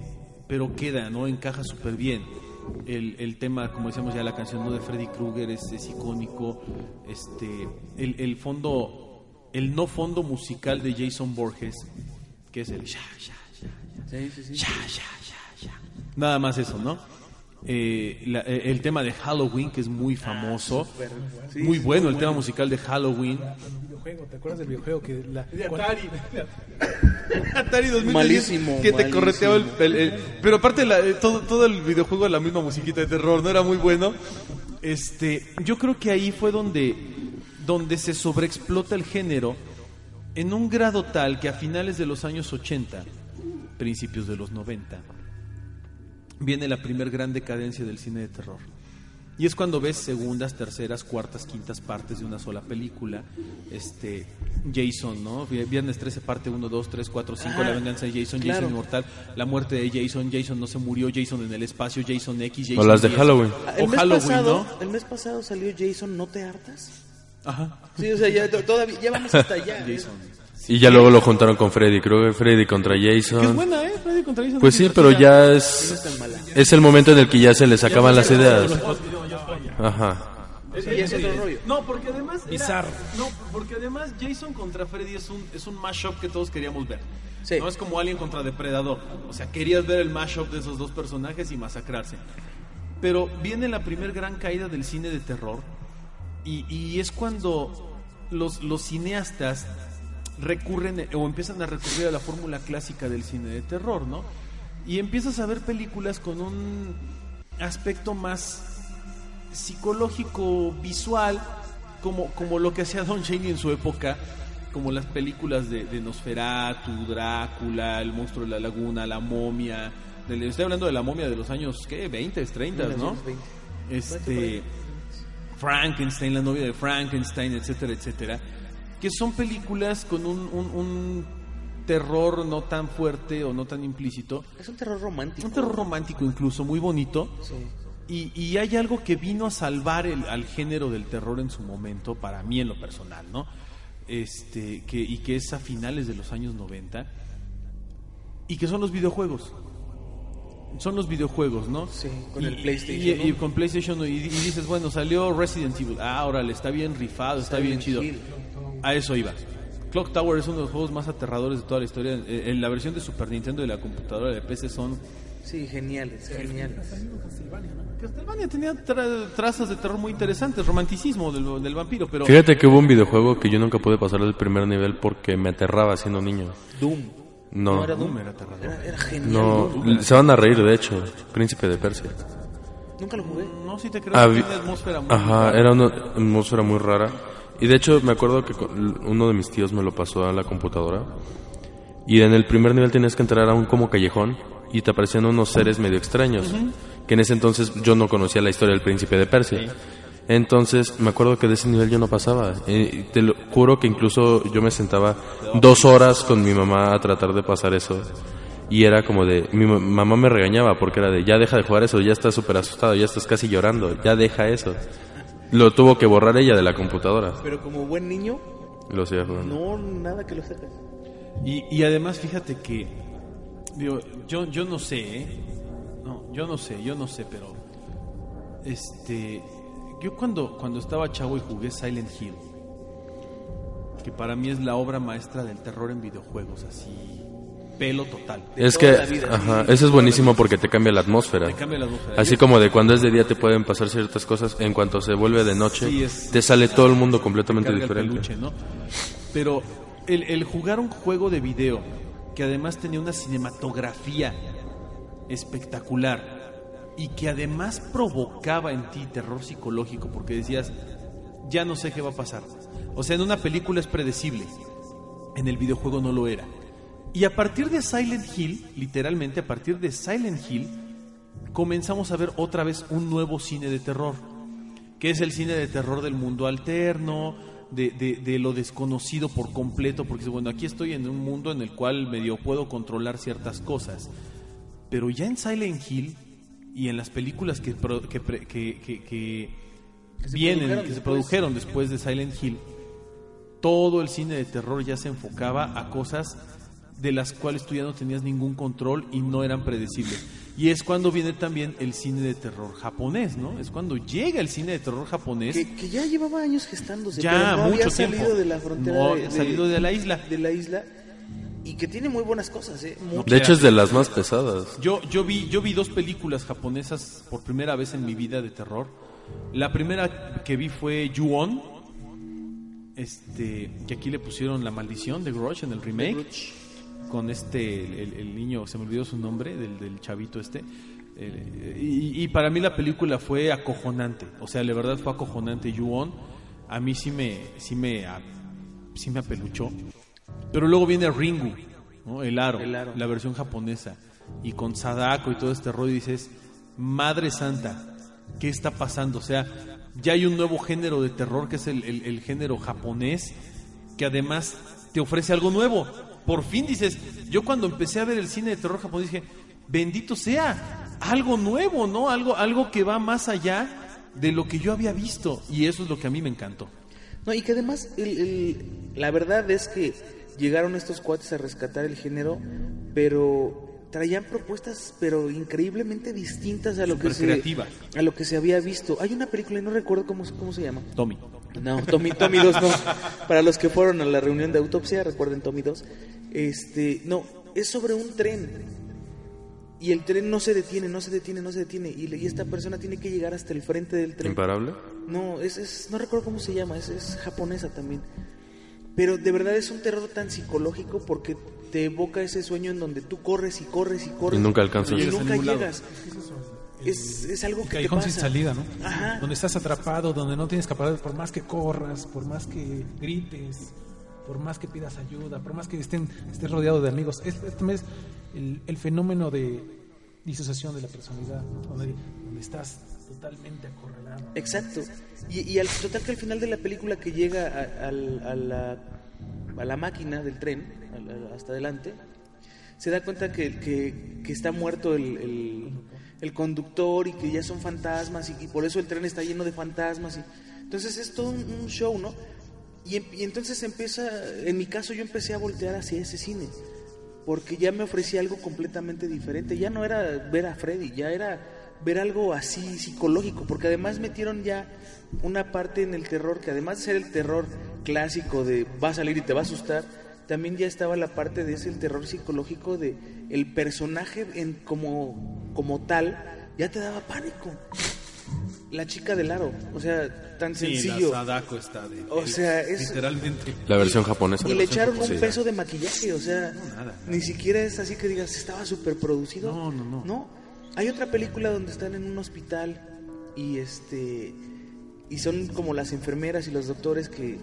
pero queda, ¿no? Encaja súper bien. El, el tema, como decíamos ya, la canción ¿no? de Freddy Krueger es, es icónico, este, el, el fondo, el no fondo musical de Jason Borges, que es el ya, ya, ya, ya, ya, ya, ya. Nada más eso, ¿no? Eh, la- eh, el tema de Halloween, que es muy famoso. súper, sí, muy sí, bueno muy el tema musical de Halloween. ¿te acuerdas del videojuego que la Atari 2010, Malísimo, que te malísimo. correteaba el, el- el- pero aparte la- eh, todo, todo el videojuego la misma musiquita de terror no era muy bueno este yo creo que ahí fue donde donde se sobreexplota el género en un grado tal que a finales de los años 80 principios de los 90 viene la primer gran decadencia del cine de terror Y es cuando ves segundas, terceras, cuartas, quintas partes de una sola película. Este Jason, ¿no? Viernes 13 parte 1, 2, 3, 4, 5, La venganza de Jason, claro. Jason inmortal, la muerte de Jason, Jason no se murió, Jason en el espacio, Jason X, Jason O las de 10. Halloween. Ah, El O mes, Halloween, pasado, ¿no? el mes pasado salió Jason, ¿no te hartas? Ajá. Sí, o sea, ya to- todavía ya vamos hasta allá. ¿eh? Jason. Y ya luego lo juntaron con Freddy. Creo que Freddy contra Que es Jason. buena, ¿eh? Freddy contra Jason Pues es sí, pero ya es... es el momento en el que ya se les acaban las ideas. Ajá. Sí, es otro rollo. No, porque además. era- Bizarro. no, porque además Jason contra Freddy es un, es un mashup que todos queríamos ver. Sí. No es como Alien contra Depredador. O sea, querías ver el mashup de esos dos personajes y masacrarse. Pero viene la primer gran caída del cine de terror. Y, y es cuando los, los cineastas recurren o empiezan a recurrir a la fórmula clásica del cine de terror, ¿no? Y empiezas a ver películas con un aspecto más psicológico, visual, como, como lo que hacía Don Chaney en su época, como las películas de, de Nosferatu, Drácula, El monstruo de la laguna, La momia. del- estoy hablando de la momia de los años, ¿qué? 20, 30, ¿no? 1920. Este. Frankenstein, la novia de Frankenstein, etcétera, etcétera. Que son películas con un, un- un terror no tan fuerte o no tan implícito. Es un terror romántico. Un terror romántico incluso, muy bonito. Sí. Y, y hay algo que vino a salvar el- al género del terror en su momento, para mí en lo personal, ¿no? Este, que, y que es a finales de los años 90, y que son los videojuegos. Son los videojuegos, ¿no? Sí, con Y- el PlayStation, Y, con PlayStation, y, dices, bueno, salió Resident Evil. Ah, órale, está bien rifado, está bien chido. Hill. A eso iba. Clock Tower es uno de los juegos más aterradores de toda la historia. Eh, En la versión de Super Nintendo y la computadora de PC son Sí, geniales, geniales. Castlevania tenía tra- trazas de terror muy interesantes, romanticismo del, del vampiro, pero Fíjate que hubo un videojuego que yo nunca pude pasar del primer nivel porque me aterraba siendo niño. Doom. No, era Doom. era aterrador. Era, era genial. no, Doom. se van a reír de hecho. Príncipe de Persia. Nunca lo jugué. no sí te creo, Habí- tiene atmósfera muy Ajá, era una atmósfera muy rara. Y de hecho me acuerdo que uno de mis tíos me lo pasó a la computadora. Y en el primer nivel tenías que entrar a un como callejón y te aparecían unos seres medio extraños. Que en ese entonces yo no conocía la historia del príncipe de Persia. Entonces me acuerdo que de ese nivel yo no pasaba. Y te lo juro que incluso yo me sentaba dos horas con mi mamá a tratar de pasar eso. Y era como de, mi ma- mamá me regañaba porque era de, ya deja de jugar eso, ya estás súper asustado, ya estás casi llorando, ya deja eso. Lo tuvo que borrar ella de la computadora. Pero como buen niño, Lo seguía jugando. no, nada que lo sacas. Y, y además fíjate que digo, yo yo no sé, ¿eh? No, yo no sé, yo no sé, pero este yo cuando cuando estaba chavo y jugué Silent Hill, que para mí es la obra maestra del terror en videojuegos, así pelo total. Es que, ajá, eso es buenísimo porque te cambia la atmósfera. Te cambia la atmósfera. Así como de cuando es de día te pueden pasar ciertas cosas, en cuanto se vuelve de noche, Sí, es- te sale todo el mundo completamente diferente. peluche, ¿no? Pero el, el jugar un juego de video que además tenía una cinematografía espectacular y que además provocaba en ti terror psicológico porque decías, ya no sé qué va a pasar. O sea, en una película es predecible, en el videojuego no lo era. Y a partir de Silent Hill, literalmente a partir de Silent Hill, comenzamos a ver otra vez un nuevo cine de terror que es el cine de terror del mundo alterno, de, de- de lo desconocido por completo, porque bueno, aquí estoy en un mundo en el cual medio puedo controlar ciertas cosas, pero ya en Silent Hill y en las películas que, que, que- que- vienen, que se produjeron después de Silent Hill, todo el cine de terror ya se enfocaba a cosas de las cuales tú ya no tenías ningún control y no eran predecibles. Y es cuando viene también el cine de terror japonés, ¿no? Es cuando llega el cine de terror japonés. Que, que ya llevaba años gestándose. Ya, pero no había mucho salido tiempo. de la frontera. No de, había salido de la isla. De la isla. Y que tiene muy buenas cosas, ¿eh? De hecho es de las más pesadas. Yo, yo, vi, yo vi dos películas japonesas por primera vez en mi vida de terror. La primera que vi fue Ju-On, este, que aquí le pusieron La Maldición de Grudge en el remake. Con este, el, el niño, se me olvidó su nombre, del, del chavito este. Eh, y, y para mí la película fue acojonante. O sea, la verdad fue acojonante. Ju-On, a mí sí me, sí me, a- sí me apeluchó. Pero luego viene Ringu, ¿no? el, aro, El aro. la versión japonesa. Y con Sadako y todo este rollo dices, Madre Santa, ¿Qué está pasando? O sea, ya hay un nuevo género de terror que es el, el- el género japonés, que además te ofrece algo nuevo. Por fin dices, yo cuando empecé a ver el cine de terror japonés dije, bendito sea, algo nuevo, ¿no? Algo, algo que va más allá de lo que yo había visto. Y eso es lo que a mí me encantó. No, y que además, la verdad es que llegaron estos cuates a rescatar el género, pero traían propuestas, pero increíblemente distintas a lo que se a lo que se había visto. Hay una película y no recuerdo cómo, cómo se llama. Tommy. No, Tommy, Tommy 2 no. Para los que fueron a la reunión de autopsia, recuerden Tommy 2. Este, no, es sobre un tren. Y el tren no se detiene, no se detiene, no se detiene. Y, y esta persona tiene que llegar hasta el frente del tren. ¿Imparable? No, es, es- no recuerdo cómo se llama, es, es japonesa también. Pero de verdad es un terror tan psicológico porque te evoca ese sueño en donde tú corres y corres y corres. Y nunca alcanzas. Y a nunca llegas. Es, es algo El que te callejón pasa. sin salida, ¿no? Ajá. Donde estás atrapado, donde no tienes capacidad, por más que corras, por más que grites, por más que pidas ayuda, por más que estén, estés rodeado de amigos. Es, es también es el, el fenómeno de disociación de la personalidad, ¿no? donde, donde estás totalmente acorralado. Exacto. Y, y al total que al final de la película que llega a, al- a la, a la máquina del tren, hasta adelante, se da cuenta que, que- que está muerto el, el- el conductor y que ya son fantasmas y, y por eso el tren está lleno de fantasmas. Y, entonces es todo un, un show, ¿no? Y, em- y entonces empieza, en mi caso yo empecé a voltear hacia ese cine, porque ya me ofrecía algo completamente diferente. Ya no era ver a Freddy, ya era ver algo así psicológico, porque además metieron ya una parte en el terror que además de ser el terror clásico de va a salir y te va a asustar, también ya estaba la parte de ese el terror psicológico de el personaje en como como tal ya te daba pánico. La chica del aro, o sea, tan Sí, sencillo. la Sadako está de... O sea, es- Literalmente. La versión japonesa. Y le echaron un peso de maquillaje, o sea, nada, ni siquiera es así que digas, estaba súper producido. No, no, no. No, hay otra película donde están en un hospital y este y son como las enfermeras y los doctores que,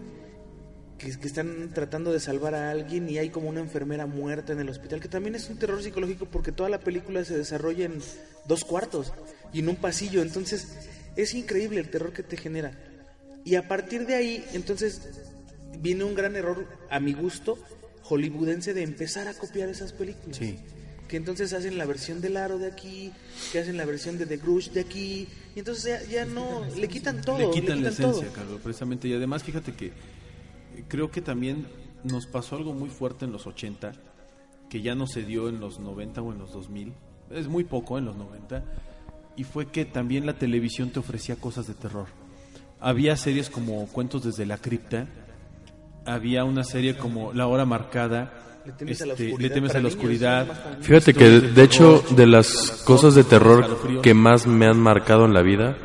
que, que están tratando de salvar a alguien y hay como una enfermera muerta en el hospital, que también es un terror psicológico porque toda la película se desarrolla en dos cuartos y en un pasillo, entonces es increíble el terror que te genera. Y a partir de ahí, entonces, viene un gran error, a mi gusto, hollywoodense de empezar a copiar esas películas. Sí. Que entonces hacen la versión del aro de aquí, que hacen la versión de The Grudge de aquí, y entonces ya, ya no, le quitan todo. le quitan la todo. esencia, Carlos, precisamente. Y además, fíjate que creo que también nos pasó algo muy fuerte en los 80, que ya no se dio en los 90 o en los 2000. Es muy poco en los 90. Y fue que también la televisión te ofrecía cosas de terror. Había series como Cuentos desde la cripta, había una serie como La hora marcada. Le temes a la este, oscuridad Le temes a la oscuridad. niños. Fíjate que de hecho de las cosas de terror que más me han marcado en la vida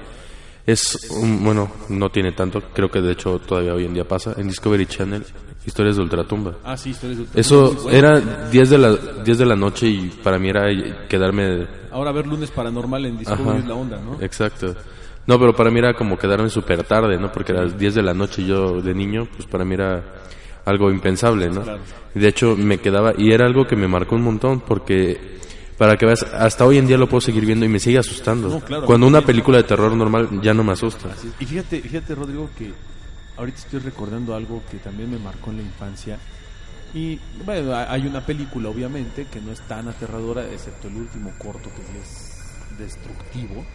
es un, bueno, no tiene tanto, creo que de hecho todavía hoy en día pasa en Discovery Channel, Historias de Ultratumba. Ah, sí, historias de ultratumba, Eso bueno. era 10 de la 10 de la noche y para mí era quedarme Ahora ver lunes paranormal en Discovery Ajá, es la onda, ¿no? Exacto. No, pero para mí era como quedarme súper tarde, ¿no? Porque a las 10 de la noche yo de niño, pues para mí era algo impensable, ¿no? De hecho me quedaba, y era algo que me marcó un montón, porque para que veas, hasta hoy en día lo puedo seguir viendo y me sigue asustando. No, claro, Cuando una película de terror normal ya no me asusta. Y fíjate, fíjate Rodrigo que ahorita estoy recordando algo que también me marcó en la infancia. Y bueno, ha- hay una película obviamente que no es tan aterradora, excepto el último corto que es destructivo.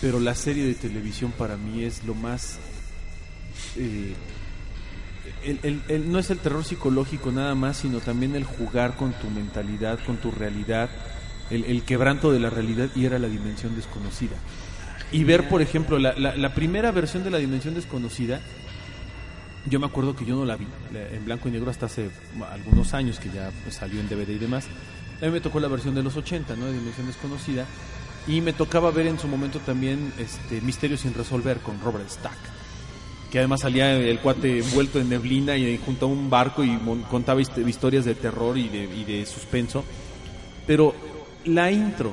Pero la serie de televisión para mí es lo más... eh, el- el- el- no es el terror psicológico nada más, sino también el jugar con tu mentalidad, con tu realidad, el, quebranto de la realidad y era la dimensión desconocida. Y ver, por ejemplo, la, la- la primera versión de la dimensión desconocida, yo me acuerdo que yo no la vi en blanco y negro hasta hace algunos años que ya pues, salió en DVD y demás. A mí me tocó la versión de los 80, ¿no? De Dimensión Desconocida. Y me tocaba ver en su momento también este Misterio sin resolver con Robert Stack. Que además salía el cuate envuelto en neblina y junto a un barco y contaba hist- historias de terror y de, y de suspenso. Pero la intro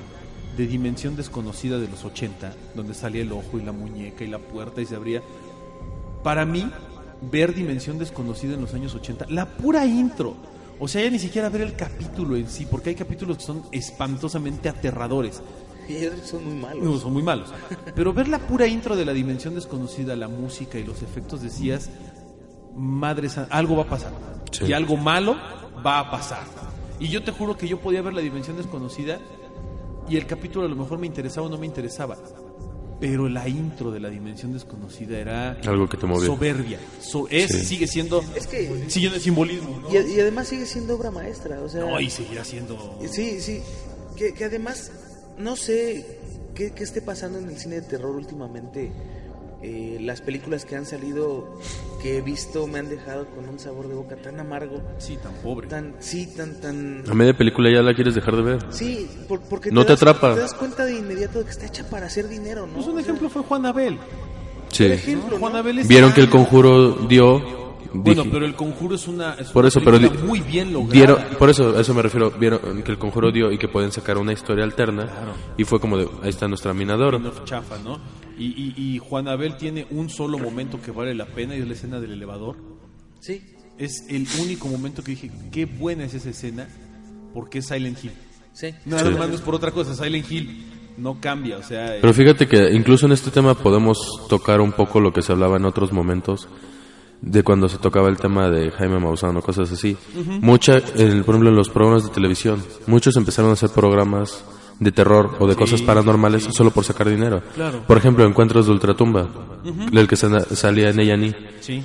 de Dimensión Desconocida de los 80, donde salía el ojo y la muñeca y la puerta y se abría, para mí, ver Dimensión Desconocida en los años 80, la pura intro, o sea, ya ni siquiera ver el capítulo en sí, porque hay capítulos que son espantosamente aterradores. Son muy malos. No, son muy malos. Pero ver la pura intro de la dimensión desconocida, la música y los efectos, decías, madre san- algo va a pasar. Sí. Y algo malo va a pasar. Y yo te juro que yo podía ver la dimensión desconocida y el capítulo a lo mejor me interesaba o no me interesaba. Pero la intro de la dimensión desconocida era Algo que te movía. soberbia. So- es, Sí. sigue siendo, Es que- sigue simbolismo. ¿no? Y, y además sigue siendo obra maestra. O sea, No, y seguirá siendo... Sí, sí. Que, que además, no sé qué, qué esté pasando en el cine de terror últimamente. Eh, las películas que han salido, que he visto, me han dejado con un sabor de boca tan amargo. Sí, tan pobre. Tan, sí, tan, tan... A media película ya la quieres dejar de ver. Sí, por- porque No te das- atrapa. Te das cuenta de inmediato de que está hecha para hacer dinero, ¿no? Pues un O sea, ejemplo fue Juan Abel. Sí. Por ejemplo, ¿no? Juan. Abel es- Vieron que el conjuro dio. Bueno, pero el conjuro es una, es por una eso, pero película di- muy bien lograda. dieron, por eso, a eso me refiero, vieron que el conjuro dio y que pueden sacar una historia alterna Claro. y fue como de, ahí está nuestra minadora. No chafa, ¿no? Y, y, y Juan Abel tiene un solo momento que vale la pena y es la escena del elevador. Sí, Es el único momento que dije, qué buena es esa escena, porque es Silent Hill. sí. Nada Sí. más no es por otra cosa, Silent Hill no cambia, o sea... Pero fíjate que incluso en este tema podemos tocar un poco lo que se hablaba en otros momentos de cuando se tocaba el tema de Jaime Maussan o cosas así. Mucha, en- por ejemplo, en los programas de televisión, muchos empezaron a hacer programas de terror o de cosas paranormales solo por sacar dinero. Claro. Por ejemplo, Encuentros de Ultratumba, del que se- salía en A&E, sí,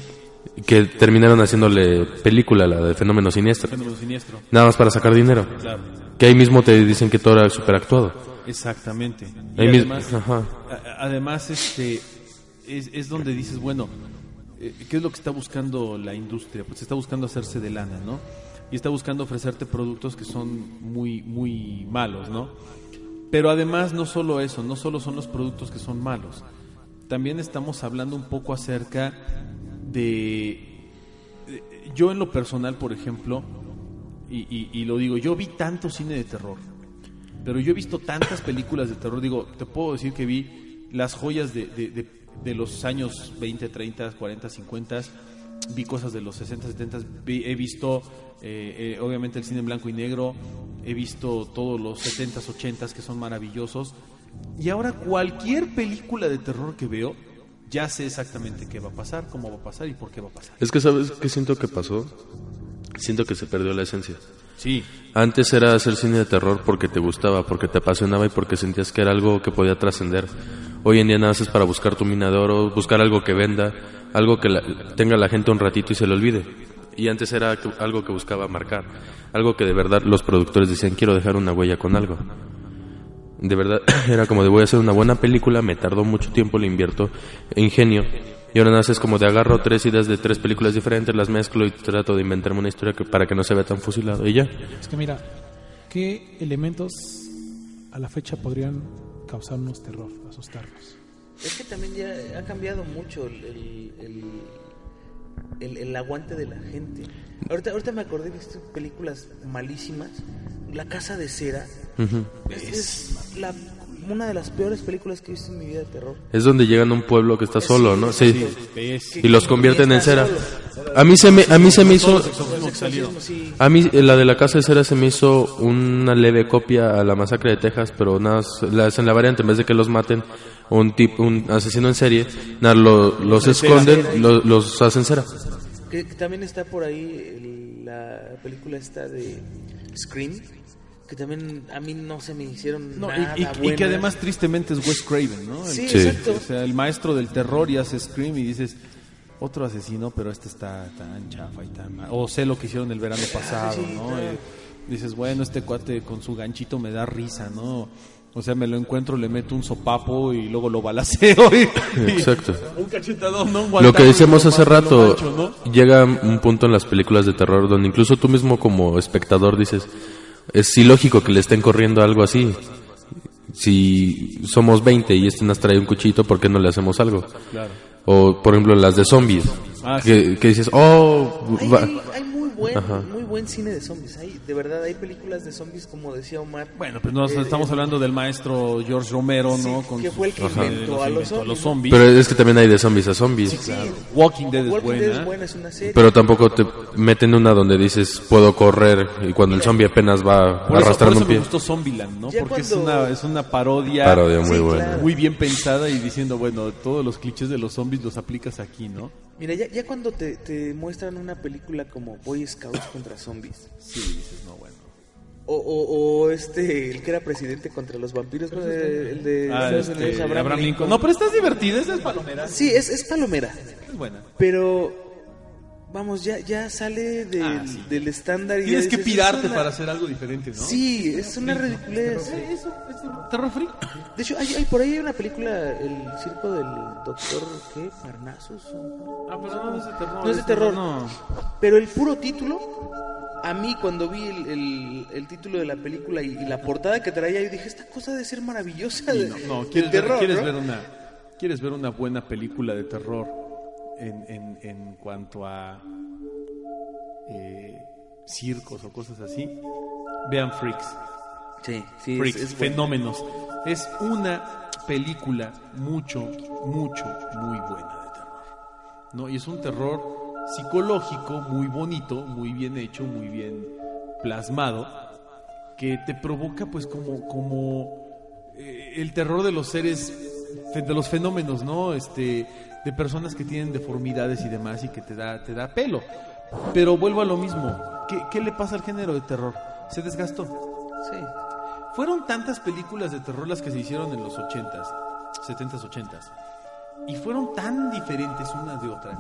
que terminaron haciéndole película, la de Fenómeno Siniestro, fenómeno siniestro, nada más para sacar dinero. claro. Que ahí mismo te dicen que todo era superactuado. Exactamente. Y Ahí mismo- además, ajá. además este, es, es donde dices, bueno, eh, ¿qué es lo que está buscando la industria? Pues está buscando hacerse de lana, ¿no? Y está buscando ofrecerte productos que son muy, muy malos, ¿no? Pero además no solo eso, no solo son los productos que son malos. También estamos hablando un poco acerca de... Yo en lo personal, por ejemplo, y, lo digo, yo vi tanto cine de terror, pero yo he visto tantas películas de terror, digo, te puedo decir que vi las joyas de- de los años 20, 30, 40, 50, vi cosas de los 60, 70, vi- he visto eh, eh, obviamente el cine en blanco y negro, he visto todos los 70, 80 que son maravillosos, y ahora cualquier película de terror que veo, ya sé exactamente qué va a pasar, cómo va a pasar y por qué va a pasar. Es que, ¿sabes qué siento que pasó? Siento que se perdió la esencia. Sí, Antes era hacer cine de terror porque te gustaba, porque te apasionaba y porque sentías que era algo que podía trascender. Hoy en día nada haces para buscar tu minador o buscar algo que venda, algo que la- tenga la gente un ratito y se le olvide. Y antes era algo que buscaba marcar, algo que de verdad los productores decían quiero dejar una huella con algo. De verdad era como de voy a hacer una buena película, me tardó mucho tiempo, le invierto ingenio. Y ahora nada es como de agarro tres ideas de tres películas diferentes, las mezclo y trato de inventarme una historia que, para que no se vea tan fusilado. Y ya. Es que mira, ¿qué elementos a la fecha podrían causarnos terror, asustarnos? Es que también ya ha cambiado mucho el, el, el- el- el aguante de la gente. Ahorita, ahorita me acordé de estas películas malísimas. La Casa de Cera es, es la, una de las peores películas que he visto en mi vida de terror. Es donde llegan a un pueblo que está solo, ¿no? Sí. Y los convierten en cera. A mí se me, a mí se me hizo, los a mí eh, la de la casa de cera se me hizo una leve copia a la masacre de Texas, pero nada, la hacen la variante en vez de que los maten un tipo, un asesino en serie, nada, lo- los esconden, lo- los hacen cera. que, que también está por ahí el- la película esta de Scream, que también a mí no se me hicieron No, nada y, y- que además tristemente es Wes Craven, ¿no? El- Sí, Sí. exacto. O sea, el maestro del terror y hace Scream y dices, otro asesino, pero este está tan chafa y tan mal. O sé lo que hicieron el verano pasado, sí, ¿no? claro. Eh, dices, bueno, este cuate con su ganchito me da risa, ¿no? O sea, me lo encuentro, le meto un sopapo y luego lo balaceo y, y- Exacto. un cachetadón, ¿no? Un Lo que decíamos hace rato, mancho, ¿no? llega un punto en las películas de terror donde incluso tú mismo como espectador dices, es ilógico que le estén corriendo algo así. Si somos 20 y este nos trae un cuchito, ¿por qué no le hacemos algo? Claro. O, por ejemplo, las de zombies, Ah, que, que dices, oh, va- buen, Ajá. muy buen cine de zombies. Hay, de verdad, hay películas de zombies, como decía Omar. Bueno, pues nos Eh, estamos eh, hablando del maestro George Romero, ¿no? Sí, que fue el que sus- inventó a los zombies. zombies. Pero es que también hay de zombies a zombies. Sí, Walking Dead es Walking buena. Dead es buena, es una serie. Pero tampoco te meten una donde dices puedo correr y cuando el zombie apenas va Por eso, por arrastrando eso un pie. me gustó Zombieland, ¿no? Ya Porque es, cuando- una, es una parodia, Parodia muy Sí, buena. claro. muy bien pensada y diciendo, bueno, todos los clichés de los zombies los aplicas aquí, ¿no? Mira, ya, ya cuando te, te muestran una película como Boy Scouts contra zombies, Sí, dices, no, bueno. o, o, o este, el que era presidente contra los vampiros, ¿no? El de Ah, Estados este, Abraham, Abraham Lincoln. Lincoln. No, pero estás divertida, esa es palomera. Sí, es, es palomera, Es buena. pero vamos, ya, ya sale del, Ah, sí. del estándar y Tienes que pirarte es una- para hacer algo diferente, ¿no? Sí, es una ridiculez. Eso, terror freak. De hecho, hay, hay- por ahí hay una película, El circo del doctor, ¿qué? Parnassus. o- Ah, pero no, no es de terror. No es de terror. No. Pero el puro título, a mí cuando vi el, el- el título de la película y, y la portada que traía, yo dije, esta cosa debe ser maravillosa de, no, no, de quieres, ver, terror, quieres ¿no? ver una quieres ver una buena película de terror en, en, en cuanto a eh, circos o cosas así vean Freaks. Sí, sí, es- Freaks es, bueno. fenómenos. Es una película mucho mucho muy buena de terror no y es un terror psicológico muy bonito muy bien hecho muy bien plasmado que te provoca pues como como eh, el terror de los seres de los fenómenos no este de personas que tienen deformidades y demás y que te da te da pelo. Pero vuelvo a lo mismo qué, qué le pasa al género de terror se desgastó. Sí. fueron tantas películas de terror las que se hicieron en los 80s 70s 80s y fueron tan diferentes unas de otras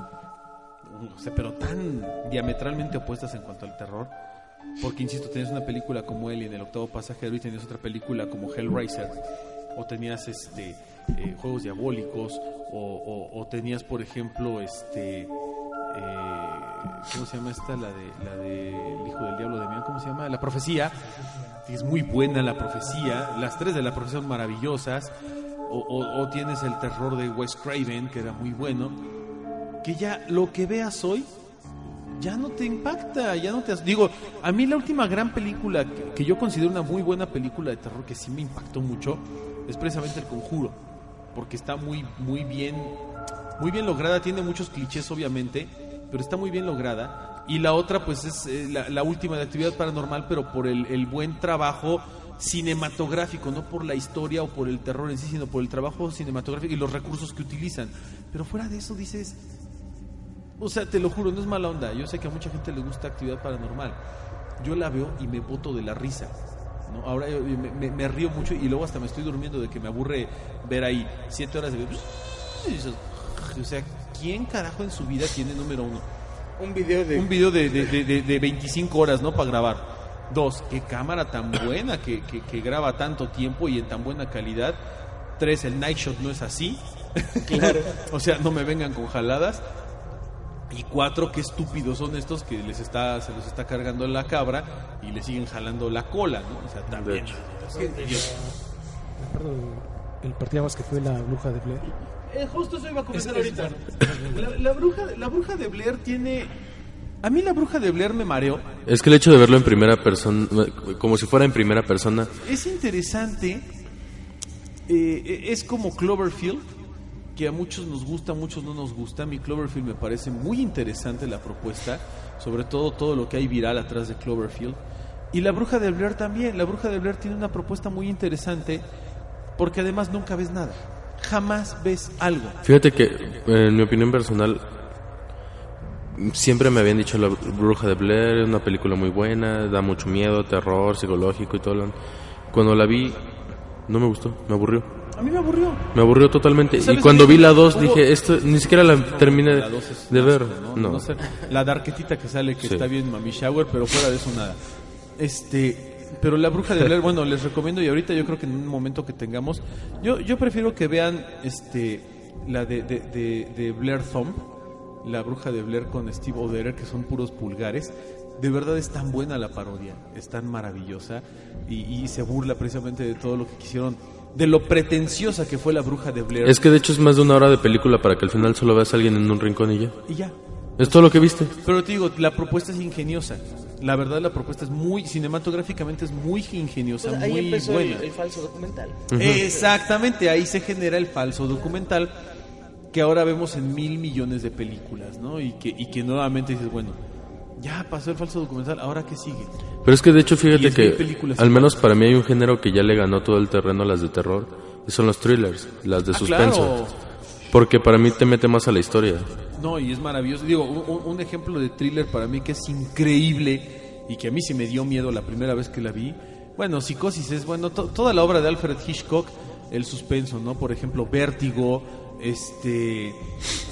o sea, pero tan diametralmente opuestas en cuanto al terror porque, insisto, tenías una película como Alien, El Octavo Pasajero, y tenías otra película como Hellraiser, o tenías este eh, Juegos Diabólicos, o, tenías, por ejemplo, este. eh, ¿Cómo se llama esta? La de, la de El Hijo del Diablo de Mian, ¿cómo se llama? La Profecía. Es muy buena la profecía. Las tres de la profecía son maravillosas. O, o- o tienes el terror de Wes Craven, que era muy bueno. Que ya lo que veas hoy ya no te impacta, ya no te... Digo, a mí la última gran película que, que yo considero una muy buena película de terror que sí me impactó mucho es precisamente El Conjuro, porque está muy, muy bien, muy bien lograda, tiene muchos clichés obviamente, pero está muy bien lograda. Y la otra pues es eh, la, última de Actividad Paranormal, pero por el, buen trabajo cinematográfico, no por la historia o por el terror en sí, sino por el trabajo cinematográfico y los recursos que utilizan. Pero fuera de eso dices, o sea, te lo juro, no es mala onda. Yo sé que a mucha gente le gusta actividad paranormal. Yo la veo y me boto de la risa. ¿No? Ahora me, me- me río mucho y luego hasta me estoy durmiendo de que me aburre ver ahí siete horas de... O sea, ¿quién carajo en su vida tiene número uno? Un video de... Un video de, de, de, de- de 25 horas, ¿no? Para grabar. Dos, qué cámara tan buena que, que, que graba tanto tiempo y en tan buena calidad. Tres, el night shot no es así. Claro. o sea, no me vengan con jaladas. Y cuatro, qué estúpidos son estos que les está, se los está cargando la cabra y le siguen jalando la cola, ¿no? O sea, también. hecho. Me acuerdo el partido que fue la bruja de Blair. Eh, justo eso iba a comentar Es- es ahorita. La, la bruja, la bruja de Blair tiene. A mí la bruja de Blair me mareó. Es que el hecho de verlo en primera persona, como si fuera en primera persona, Es interesante. eh, es como Cloverfield, que a muchos nos gusta, a muchos no nos gusta. Mí Cloverfield me parece muy interesante la propuesta, sobre todo todo lo que hay viral atrás de Cloverfield. Y la bruja de Blair también. La bruja de Blair tiene una propuesta muy interesante, porque además nunca ves nada. Jamás ves algo. Fíjate que, en mi opinión personal, siempre me habían dicho La Bruja de Blair, es una película muy buena, da mucho miedo, terror, psicológico y todo. Cuando la vi, no me gustó, me aburrió. A mí me aburrió. Me aburrió totalmente. Y ¿Sabes cuando vi la 2 Hubo- dije, esto ni siquiera la terminé de ver. No. No sé, la darquetita que sale que Sí. está bien Mami Shower, pero fuera de eso nada. Este, pero la bruja de Blair, bueno, les recomiendo y ahorita yo creo que en un momento que tengamos, yo yo prefiero que vean este la de, de, de, de Blair Thumb, la bruja de Blair con Steve O'Derer, que son puros pulgares. De verdad es tan buena la parodia, es tan maravillosa y, y se burla precisamente de todo lo que quisieron, de lo pretenciosa que fue la bruja de Blair. Es que de hecho es más de una hora de película para que al final solo veas a alguien en un rincón y ya. Y ya. Es todo lo que viste. Pero te digo, la propuesta es ingeniosa. La verdad, la propuesta es muy, cinematográficamente es muy ingeniosa, Pues ahí muy empezó el, buena. el falso documental. Exactamente, ahí se genera el falso documental que ahora vemos en mil millones de películas, ¿no? Y que, y que nuevamente dices, bueno, ya pasó el falso documental, ¿ahora qué sigue? Pero es que de hecho, fíjate que al menos para mí hay un género que ya le ganó todo el terreno a las de terror. Y son los thrillers, las de Ah, suspenso. claro. Porque para mí te mete más a la historia. No, y es maravilloso. Digo, un, un ejemplo de thriller para mí que es increíble y que a mí sí me dio miedo la primera vez que la vi. Bueno, Psicosis es, bueno, to- toda la obra de Alfred Hitchcock, el suspenso, ¿no? Por ejemplo, Vértigo, este,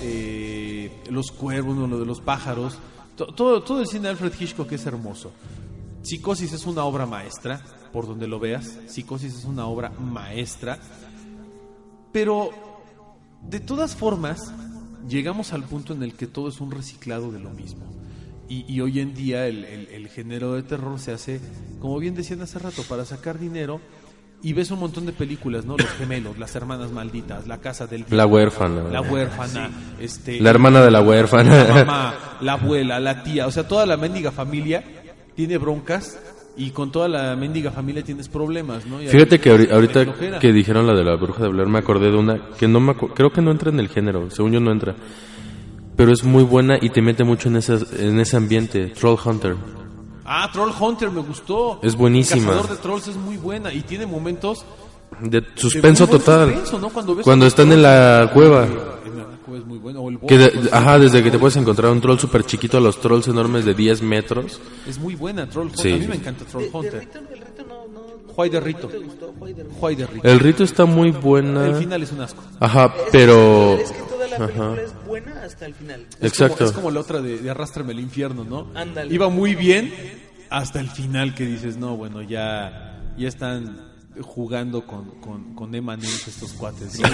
eh, Los Cuervos, uno de los pájaros. To- todo, todo el cine de Alfred Hitchcock es hermoso. Psicosis es una obra maestra, por donde lo veas. Psicosis es una obra maestra. Pero de todas formas, llegamos al punto en el que todo es un reciclado de lo mismo. Y, y hoy en día el, el- el género de terror se hace, como bien decían hace rato, para sacar dinero. Y ves un montón de películas, ¿no? Los gemelos, las hermanas malditas, la casa del La huérfana. la huérfana, este, La hermana de la la huérfana. mamá, la abuela, la tía, o sea, toda la mendiga familia tiene broncas y con toda la mendiga familia tienes problemas, ¿no? Y Fíjate que ahorita que dijeron la de la bruja de Blair me acordé de una que no me creo que no entra en el género, según yo no entra. Pero es muy buena y te mete mucho en ese, en ese ambiente, Troll Hunter. Ah, Troll Hunter me gustó. Es buenísima. Cazador de Trolls es muy buena y tiene momentos De suspenso total. suspenso, ¿no? Cuando, ves Cuando a- están en la cueva. En la cueva es muy bueno. O el Que de- pues, ajá, desde que te puedes encontrar un troll súper chiquito a los trolls enormes de 10 metros. Es muy buena Troll Hunter. Sí, a mí me encanta Troll Hunter. Rito, el Rito no, no, Juay de no Rito. Juay de Rito. El rito está muy buena. El final es un asco. Ajá, pero... Es que toda la película es buena hasta el final. Es Exacto. Como, es como la otra de, de Arrástrame al infierno, ¿no? Ándale. Iba muy bien hasta el final que dices, no, bueno, ya, ya están jugando con, con, con estos cuates. ¿no?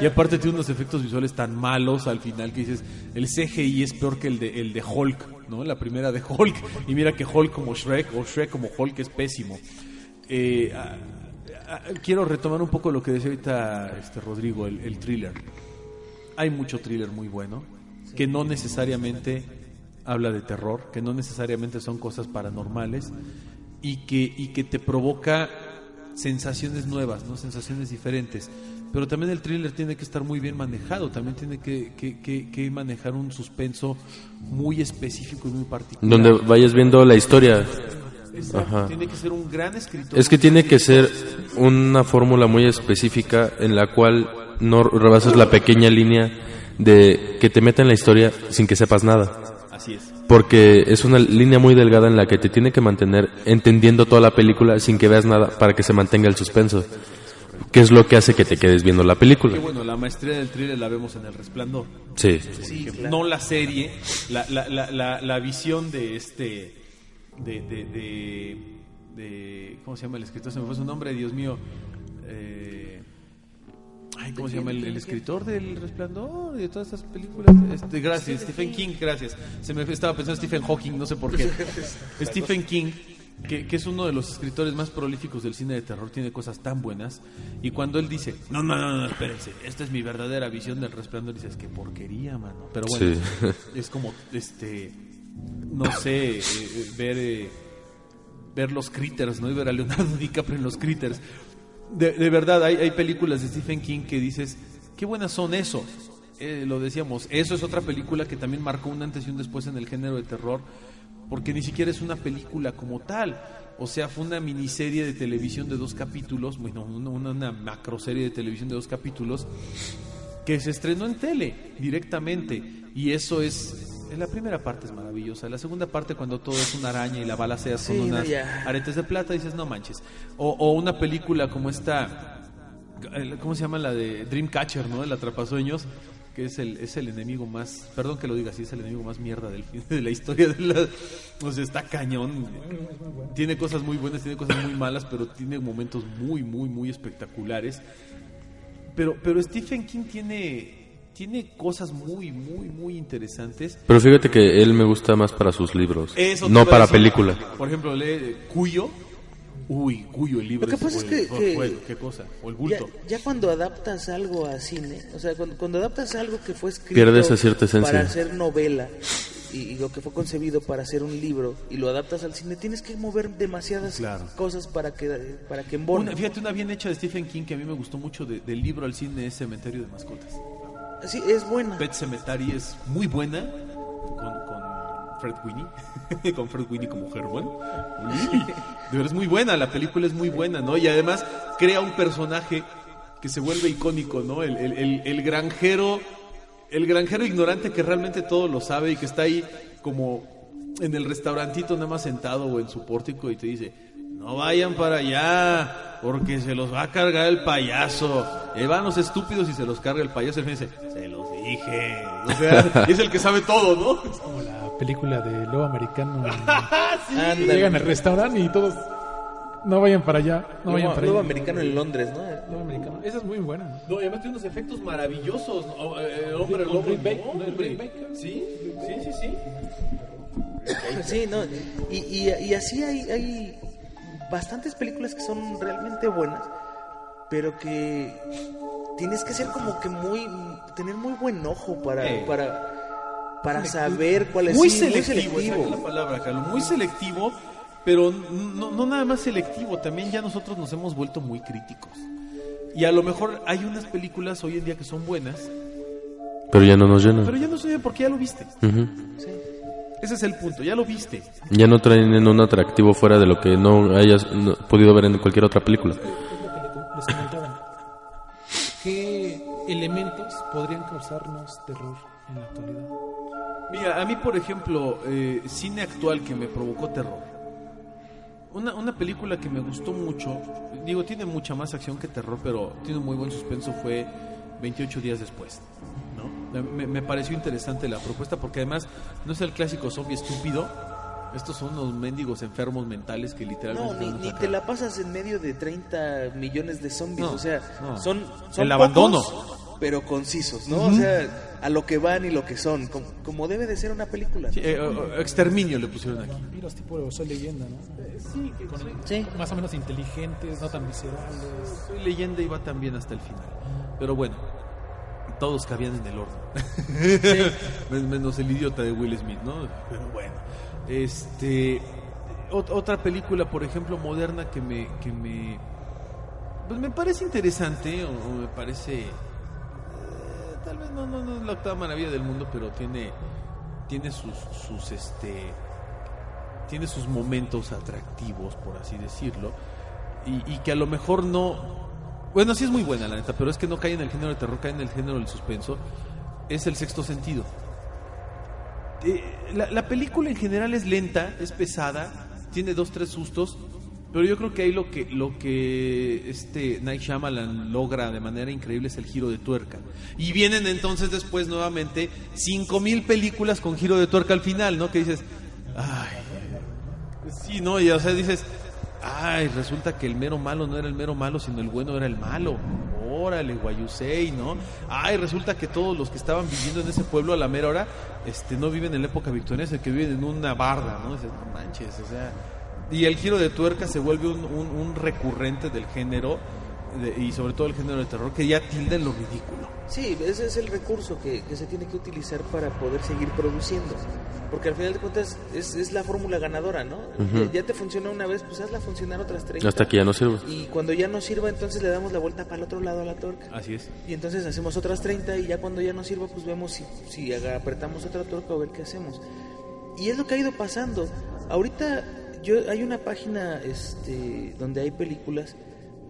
Y, aparte tiene unos efectos visuales tan malos al final que dices, el CGI es peor que el de, el de Hulk, ¿no? La primera de Hulk. Y mira que Hulk como Shrek o Shrek como Hulk es pésimo. Eh, quiero retomar un poco lo que decía ahorita este Rodrigo, el, el thriller hay mucho thriller muy bueno que no necesariamente habla de terror, que no necesariamente son cosas paranormales y que, y que te provoca sensaciones nuevas, ¿no? sensaciones diferentes. Pero también el thriller tiene que estar muy bien manejado, también tiene que, que- que- que manejar un suspenso muy específico y muy particular. Donde vayas viendo la historia. Exacto. Tiene que ser un gran escritor. Es que tiene que ser una fórmula muy específica en la cual no rebasas la pequeña línea de que te meta en la historia sin que sepas nada. Así es. Porque es una línea muy delgada en la que te tiene que mantener entendiendo toda la película sin que veas nada para que se mantenga el suspenso. Que es lo que hace que te quedes viendo la Que película. bueno, la maestría del thriller la vemos en El Resplandor. Sí. no la serie, la, la, la, la, la visión de este, de, de, de, de- ¿cómo se llama el escritor? Se me fue su nombre, Dios mío. Eh, ay, ¿cómo se llama el, el escritor del Resplandor y de todas estas películas? Este, gracias, Stephen King, gracias. Se me estaba pensando Stephen Hawking, no sé por qué. Stephen King, que, que es uno de los escritores más prolíficos del cine de terror, tiene cosas tan buenas. Y cuando él dice, no, no, no, no, espérense, esta es mi verdadera visión del Resplandor, dices, qué porquería, mano. Pero bueno, Sí. es como, este, no sé, eh, eh, ver, eh, ver los critters, ¿no? Y ver a Leonardo DiCaprio en los critters. De, de verdad, hay, hay películas de Stephen King que dices, qué buenas son eso. Eh, lo decíamos, eso es otra película que también marcó un antes y un después en el género de terror, porque ni siquiera es una película como tal. O sea, fue una miniserie de televisión de dos capítulos, bueno, una, una, macroserie de televisión de dos capítulos, que se estrenó en tele directamente. Y eso es. La primera parte es maravillosa. La segunda parte, cuando todo es una araña y la bala sea Sí, con unas ya. aretes de plata, dices, no manches. O, o una película como esta. ¿Cómo se llama la de Dreamcatcher, no? El atrapasueños. Que es el, es el enemigo más. Perdón que lo diga así, es el enemigo más mierda del fin- de la historia de la. O sea, está cañón. Tiene cosas muy buenas, tiene cosas muy malas, pero tiene momentos muy, muy, muy espectaculares. Pero, pero Stephen King tiene, tiene cosas muy, muy, muy interesantes. Pero fíjate que él me gusta más para sus libros, Eso no a para película. Por ejemplo, lee Cuyo. uy, cuyo el libro Lo que pasa o es el- que- el- qué cosa, o el Ya, bulto. ya cuando adaptas algo a cine, o sea, cuando, cuando adaptas algo que fue escrito Pierde esa cierta esencia. para hacer novela y, y lo que fue concebido para hacer un libro y lo adaptas al cine, tienes que mover demasiadas Claro. cosas para que para que embone. Una- fíjate, una bien hecha de Stephen King que a mí me gustó mucho de- del libro al cine es Cementerio de Mascotas. Sí, es buena. Pet Cemetery es muy buena con, con Fred Winnie, con Fred Winnie como Herman. De verdad es muy buena, la película es muy buena, ¿no? Y además crea un personaje que se vuelve icónico, ¿no? El, el- el- el granjero, el granjero ignorante que realmente todo lo sabe y que está ahí como en el restaurantito nada más sentado o en su pórtico y te dice, no vayan para allá, porque se los va a cargar el payaso. Y ahí van los estúpidos y se los carga el payaso. Y el fin dice, se los dije. O sea, es el que sabe todo, ¿no? Como la película de Lobo Americano. Ándale. Llegan al restaurante y todos. No vayan para allá. No vayan Lobo, para Lobo allá. americano en Londres, ¿no? Lobo Americano. Esa es muy buena. ¿no? Y además tiene unos efectos maravillosos. ¿no? O, eh, hombre Con lobo, ¿no? Hombre. Sí, sí, sí, sí. Sí, no. Y, y, y así hay, hay bastantes películas que son realmente buenas, pero que tienes que ser como que muy. tener muy buen ojo para. Eh. para para saber cuál es Muy sí, selectivo, esa es la palabra, Carlos. Muy selectivo, pero no, no nada más selectivo, también ya nosotros nos hemos vuelto muy críticos. Y a lo mejor hay unas películas hoy en día que son buenas, Pero ya no nos llenan. pero ya no sé porque ya lo viste. Ujú. Ese es el punto, ya lo viste. Ya no traen un atractivo fuera de lo que no hayas no- podido ver en cualquier otra película. Les comentaba. ¿Qué elementos podrían causarnos terror en la actualidad? Mira, a mí, por ejemplo, eh, cine actual que me provocó terror. Una, una película que me gustó mucho, digo, tiene mucha más acción que terror, pero tiene un muy buen suspenso, fue 28 días después. ¿No? Me, me pareció interesante la propuesta porque además no es el clásico zombie estúpido. Estos son unos mendigos enfermos mentales que literalmente... No, ni, ni te la pasas en medio de 30 millones de zombies. No, o sea, no. son, son El abandono. pocos, pero concisos, ¿no? O sea, a lo que van y lo que son, como, como debe de ser una película. Sí, eh, eh, exterminio le pusieron aquí. Vampiros tipo Soy Leyenda, ¿no? Sí, Sí. Más o menos inteligentes, no tan viscerales. Soy leyenda y va también hasta el final. Pero bueno, todos cabían en el horno. Men- Menos el idiota de Will Smith, ¿no? Pero bueno. Este. ot- otra película, por ejemplo, moderna que me. que me. Pues me parece interesante, o, o me parece. eh, tal vez no, no, no es la octava maravilla del mundo, pero tiene. Tiene sus. sus este. Tiene sus momentos atractivos, por así decirlo. Y, y que a lo mejor no. Bueno, sí es muy buena, la neta, pero es que no cae en el género de terror, cae en el género del suspenso. Es el sexto sentido. Eh, la, la película en general es lenta, es pesada, tiene dos, tres sustos, pero yo creo que ahí lo que, lo que este Night Shyamalan logra de manera increíble es el giro de tuerca. Y vienen entonces después nuevamente cinco mil películas con giro de tuerca al final, ¿no? Que dices, ay, sí, ¿no? Y o sea, dices, ay, resulta que el mero malo no era el mero malo, sino el bueno era el malo. Órale, guayusei, ¿no? Ay, resulta que todos los que estaban viviendo en ese pueblo a la mera hora, este, no viven en la época victoriana, que viven en una barda, ¿no? Dices, no manches, o sea. Y el giro de tuerca se vuelve un, un- un recurrente del género, de- y sobre todo el género de terror, que ya tilda en lo ridículo. Sí, ese es el recurso que, que se tiene que utilizar para poder seguir produciendo. Porque al final de cuentas es, es la fórmula ganadora, ¿no? ya, ya te funciona una vez, pues hazla funcionar otras 30. Hasta que ya no sirve. Y cuando ya no sirva, entonces le damos la vuelta para el otro lado a la torca. Así es. Y entonces hacemos otras 30 y ya cuando ya no sirva, pues vemos si, si apretamos otra torca o ver qué hacemos. Y es lo que ha ido pasando. Ahorita yo hay una página este, donde hay películas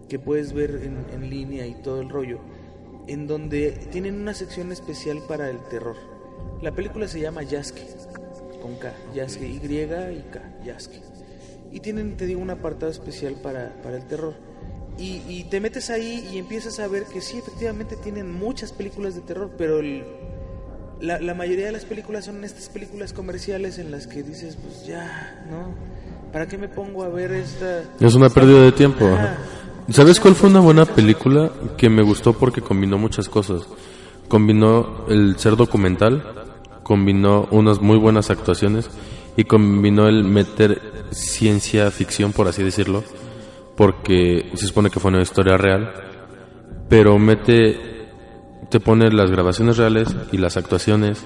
que puedes ver en, en línea y todo el rollo, en donde tienen una sección especial para el terror. La película se llama Yasque, con K, Yasque, Y y K, Yasque. Y tienen, te digo, un apartado especial para, para el terror. Y, y te metes ahí y empiezas a ver que sí, efectivamente tienen muchas películas de terror, pero el, la, la mayoría de las películas son estas películas comerciales en las que dices, pues ya, ¿no? ¿Para qué me pongo a ver esta... Es una pérdida de tiempo. Ajá. ¿Sabes cuál fue una buena película que me gustó porque combinó muchas cosas? Combinó el ser documental, combinó unas muy buenas actuaciones y combinó el meter ciencia ficción, por así decirlo, porque se supone que fue una historia real, pero mete, te pone las grabaciones reales y las actuaciones,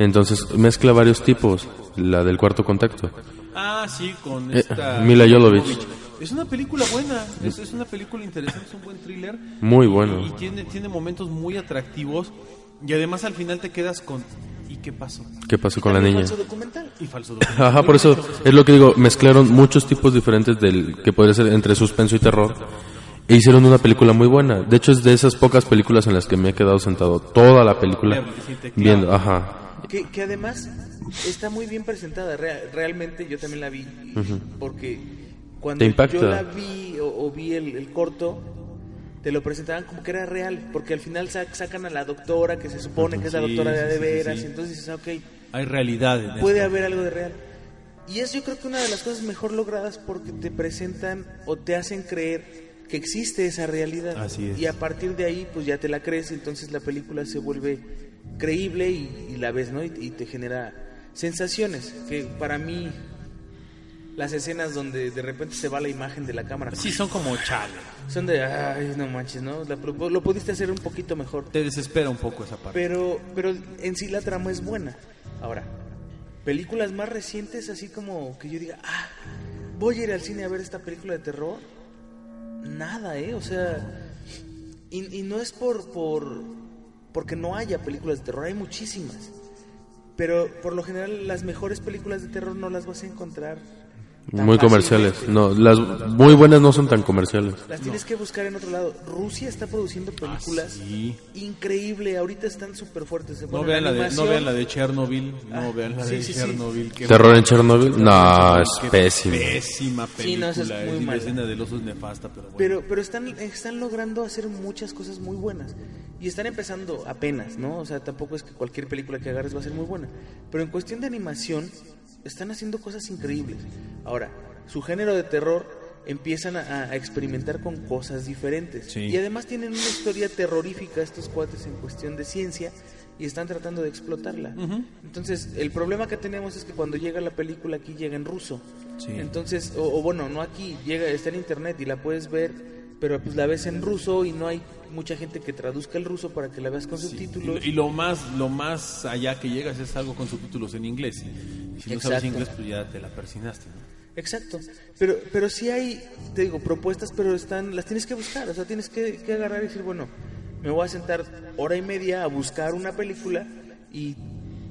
entonces mezcla varios tipos, la del cuarto contacto. Ah, sí, con Eh, esta... Mila Jovovich. Es una película buena, es, es una película interesante, es un buen thriller. Muy bueno. Y tiene, tiene momentos muy atractivos. Y además al final te quedas con... ¿Y qué pasó? ¿Qué pasó con la niña? falso documental. Y falso documental. Ajá, por eso es lo que digo, mezclaron muchos tipos diferentes del que podría ser entre suspenso y terror e hicieron una película muy buena. De hecho es de esas pocas películas en las que me he quedado sentado toda la película viendo, ajá. Que, que además está muy bien presentada. Rea- realmente yo también la vi. Porque cuando Te impacta. yo la vi o, o vi el, el corto, te lo presentaban como que era real. Porque al final sac- sacan a la doctora, que se supone que es la Sí, doctora de, sí, de veras. sí. Y entonces dices, ah, ok, Hay realidad en puede esto. haber algo de real. Y es yo creo que una de las cosas mejor logradas porque te presentan o te hacen creer que existe esa realidad. Así es. Y a partir de ahí pues ya te la crees, entonces la película se vuelve creíble y, y la ves, ¿no? Y, y te genera sensaciones que para mí las escenas donde de repente se va la imagen de la cámara Sí, son como chale. son de, ay, no manches, ¿no? La lo pudiste hacer un poquito mejor. Te desespera un poco esa parte. Pero, pero en sí la trama es buena. Ahora, películas más recientes, así como que yo diga, ah, voy a ir al cine a ver esta película de terror. Nada, ¿eh? O sea, y, y no es por, por, porque no haya películas de terror, hay muchísimas. Pero por lo general las mejores películas de terror no las vas a encontrar. Tan Muy comerciales. No, las muy buenas no son tan comerciales. Las tienes que buscar en otro lado. Rusia está produciendo películas Ah, sí. increíble. Ahorita están súper fuertes. No vean, la de, no vean la de Chernobyl. No Ah, vean la sí, de sí. Chernobyl. ¿Terror en. Chernobyl? No, es. Pésima Sí, película. no, esa es muy la mala. escena del oso es nefasta, pero bueno. Pero, pero están, están logrando hacer muchas cosas muy buenas. Y están empezando apenas, ¿no? O sea, tampoco es que cualquier película que agarres va a ser muy buena. Pero en cuestión de animación, están haciendo cosas increíbles. Ahora, su género de terror empiezan a, a experimentar con cosas diferentes. Sí. Y además tienen una historia terrorífica estos cuates en cuestión de ciencia y están tratando de explotarla. Entonces, el problema que tenemos es que cuando llega la película aquí llega en ruso. Sí. Entonces, o, o bueno, no aquí, llega, está en internet y la puedes ver, pero pues la ves en ruso y no hay mucha gente que traduzca el ruso para que la veas con Sí, subtítulos. Y, y lo más lo más allá que llegas es algo con subtítulos en inglés. Y si no sabes inglés, pues ya te la persinaste. ¿no? Exacto. Pero, pero sí hay, te digo, propuestas, pero están, las tienes que buscar. O sea, tienes que, que agarrar y decir, bueno, me voy a sentar hora y media a buscar una película y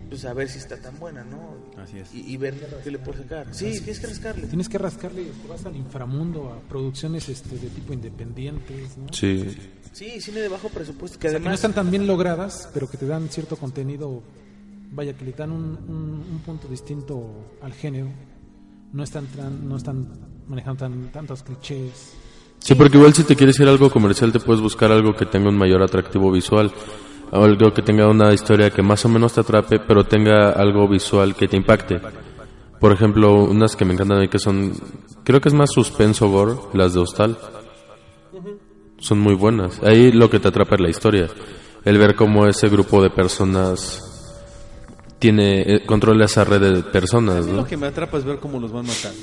pues a ver si está tan buena, ¿no? Así es. Y, y ver qué le puedo sacar. Sí, tienes que rascarle. Tienes que rascarle, te vas al inframundo, a producciones este, de tipo independientes, ¿no? Sí. Sí, cine de bajo presupuesto, que O sea, que no están tan bien logradas, pero que te dan cierto contenido, vaya, que le dan un, un- un punto distinto al género. No están, tran- no están manejando tan, tantos clichés. Sí, porque igual si te quieres ir a algo comercial te puedes buscar algo que tenga un mayor atractivo visual. O algo que tenga una historia que más o menos te atrape, pero tenga algo visual que te impacte. Por ejemplo, unas que me encantan mí que son, creo que es más suspenso gore, las de Hostal. Son muy buenas. Ahí lo que te atrapa es la historia. El ver cómo ese grupo de personas tiene, eh, controla esa red de personas, A mí ¿no? Lo que me atrapa es ver cómo los van matando.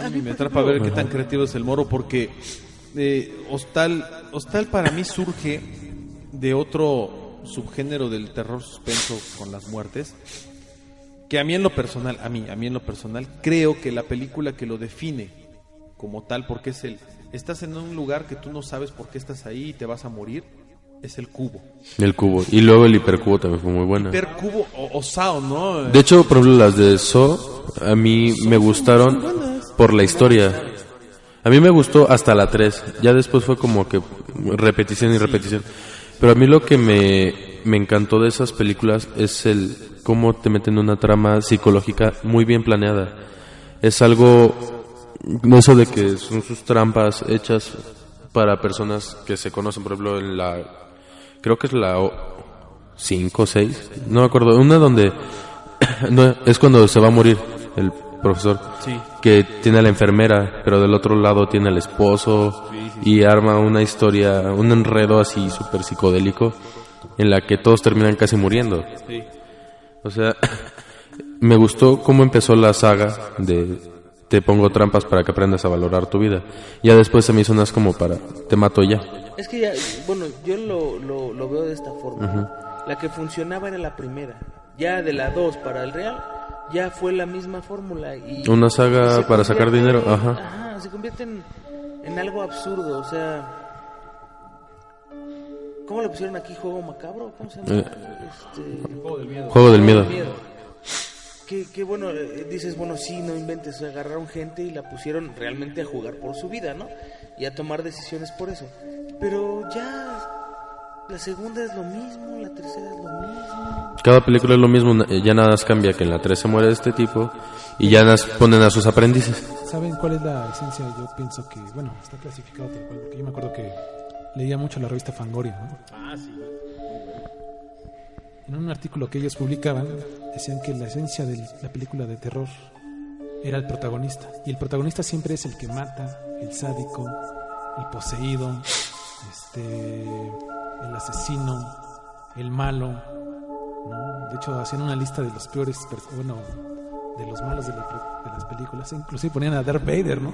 A A mí, me atrapa ver qué tan creativo es el moro porque eh, Hostal, Hostal para mí surge de otro subgénero del terror suspenso con las muertes que a mí en lo personal, a mí, a mí en lo personal, creo que la película que lo define como tal, porque es el, estás en un lugar que tú no sabes por qué estás ahí y te vas a morir, es el cubo. El cubo. Y luego el hipercubo también fue muy buena. Per cubo o, o Sao, ¿no? De hecho, por ejemplo, las de So, a mí me gustaron por la historia. A mí me gustó hasta la 3. Ya después fue como que repetición y repetición. Pero a mí lo que me, me encantó de esas películas es el cómo te meten una trama psicológica muy bien planeada. Es algo, eso de que son sus trampas hechas para personas que se conocen, por ejemplo, en la, creo que es la 5 o 6, no me acuerdo, una donde no, es cuando se va a morir el profesor, Sí. que tiene a la enfermera, pero del otro lado tiene al esposo y arma una historia, un enredo así súper psicodélico en la que todos terminan casi muriendo. O sea, me gustó cómo empezó la saga de te pongo trampas para que aprendas a valorar tu vida. Ya después se me hizo unas como para, te mato ya. Es que ya, bueno, yo lo, lo, lo veo de esta forma. La que funcionaba era la primera. Ya de la 2 para el Real, ya fue la misma fórmula. Y Una saga para sacar dinero, ajá. Ajá, se convierte en, en algo absurdo, o sea... ¿Cómo le pusieron aquí juego macabro? ¿Cómo se llama? Eh, Este, Juego del miedo. Que, que bueno, eh, dices, bueno, sí, no inventes, agarraron gente y la pusieron realmente a jugar por su vida, ¿no? Y a tomar decisiones por eso. Pero ya la segunda es lo mismo, la tercera es lo mismo. Cada película es lo mismo, na- ya nada más cambia que en la 3 se muere este tipo y ya nas- ponen a sus aprendices. ¿Saben cuál es la esencia? Yo pienso que, bueno, está clasificado tal cual, porque yo me acuerdo que leía mucho la revista Fangoria, ¿no? Ah, sí. En un artículo que ellos publicaban, decían que la esencia de la película de terror era el protagonista. Y el protagonista siempre es el que mata, el sádico, el poseído, este, el asesino, el malo. ¿no? De hecho, hacían una lista de los peores, bueno, de los malos de, la- de las películas. Inclusive ponían a Darth Vader, ¿no?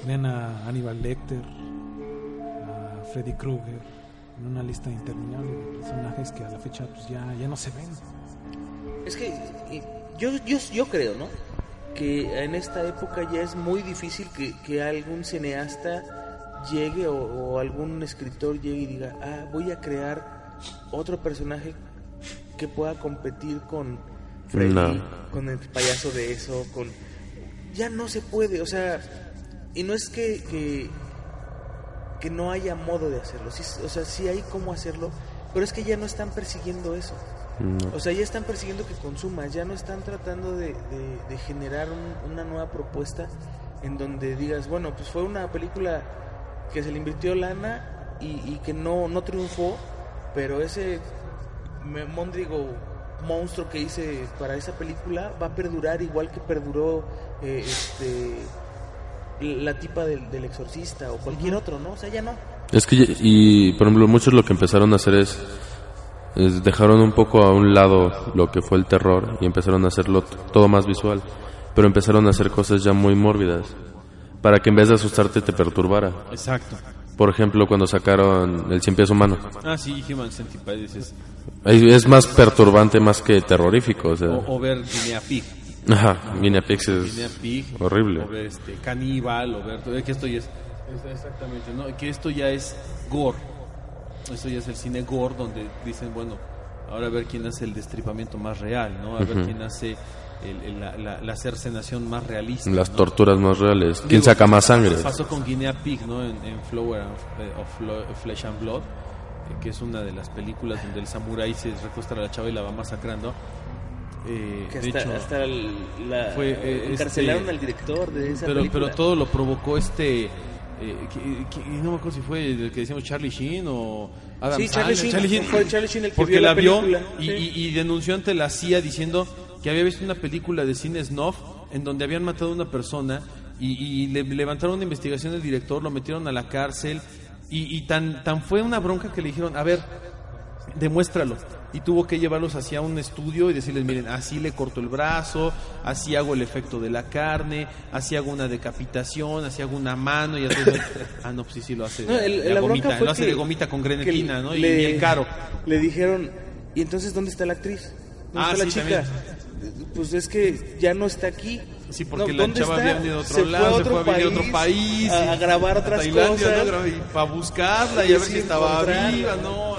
Ponían a Hannibal Lecter, a Freddy Krueger, en una lista interminable de personajes que a la fecha pues ya, ya no se ven. Es que yo, yo, yo creo, ¿no? Que en esta época ya es muy difícil que, que algún cineasta llegue o, o algún escritor llegue y diga, ah, voy a crear otro personaje que pueda competir con Freddy, No. con el payaso de eso, con... Ya no se puede, o sea, y no es que, que, que no haya modo de hacerlo, sí, o sea, sí hay cómo hacerlo, pero es que ya no están persiguiendo eso. No. O sea, ya están persiguiendo que consumas, ya no están tratando de, de- de generar un- una nueva propuesta en donde digas, bueno, pues fue una película que se le invirtió lana y, y que no, no triunfó, pero ese móndrigo monstruo que hice para esa película va a perdurar igual que perduró eh, este, la tipa del, del exorcista o cualquier otro, ¿no? O sea, ya no. Es que, y por ejemplo, muchos lo que empezaron a hacer es, es dejaron un poco a un lado lo que fue el terror y empezaron a hacerlo todo más visual. Pero empezaron a hacer cosas ya muy mórbidas, para que en vez de asustarte te perturbara. Exacto. Por ejemplo, cuando sacaron el cien pies humano. Ah, sí, Human Centipede. Es, es más perturbante más que terrorífico, o sea. O, o ver Guinea Pig. Ajá, Guinea Guinea es Pig. horrible. O ver este, Caníbal, o ver... Que esto ya es... Exactamente, ¿no? Que esto ya es gore. Esto ya es el cine gore donde dicen, bueno, ahora a ver quién hace el destripamiento más real, ¿no? A ver Ujú. quién hace el- el- la, la, la cercenación más realista. Las ¿no? torturas más reales. ¿Quién Digo, saca más sangre? Pasó con Guinea Pig, ¿no? En, en Flower of, eh, of Flo- Flesh and Blood, eh, que es una de las películas donde el samurái se recuesta a la chava y la va masacrando. Eh, Que de hasta, hecho, hasta el- la, fue, eh, encarcelaron este- al director de esa pero, película. pero todo lo provocó este. eh, que- que- no me acuerdo si fue el que decíamos Charlie Sheen o Adam Sí, Charlie Sandler. Sheen, fue Charlie Sheen el que porque vio la la vio película, y, sí. y- y denunció ante la CIA diciendo que había visto una película de cine snuff en donde habían matado a una persona y, y le levantaron una investigación del director, lo metieron a la cárcel y, y tan, tan fue una bronca que le dijeron, a ver, demuéstralo. Y tuvo que llevarlos hacia un estudio y decirles, miren, así le corto el brazo, así hago el efecto de la carne, así hago una decapitación, así hago una mano y así... ah, no, pues sí, sí lo hace No, el- de la gomita, lo hace que- de gomita con grenetina, ¿no? Y le- bien caro. Le dijeron, ¿y entonces dónde está la actriz? ¿Dónde Ah, está la chica? Pues es que ya no está aquí. Sí, porque No, la ¿dónde chava está? había venido de otro Se fue lado, a se otro fue a vivir a otro país. a- a grabar otras Tailandia, cosas. ¿no? Para buscarla y Y a ver si estaba viva, ¿no?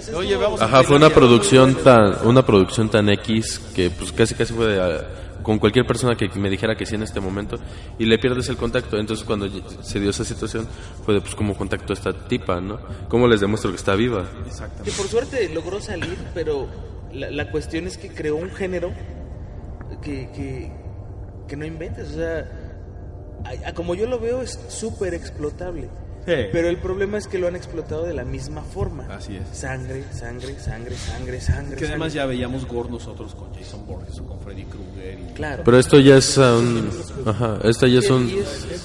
sea, Oye, estuvo- vamos a Ajá, fue una producción tan, una producción tan X que pues casi casi fue de, ah, con cualquier persona que me dijera que sí en este momento y le pierdes el contacto. Entonces cuando se dio esa situación fue de pues cómo contacto a esta tipa, ¿no? ¿Cómo les demuestro que está viva? Que por suerte logró salir, pero la, la cuestión es que creó un género que, que, que no inventes. O sea, a- a como yo lo veo es súper explotable. Sí. Pero el problema es que lo han explotado de la misma forma. Así es. Sangre, sangre, sangre, sangre, sangre. Que además sangre. ya veíamos gore nosotros con Jason Borges o con Freddy Krueger. y- Claro. Pero esto ya es a un, ajá, esto ya es un,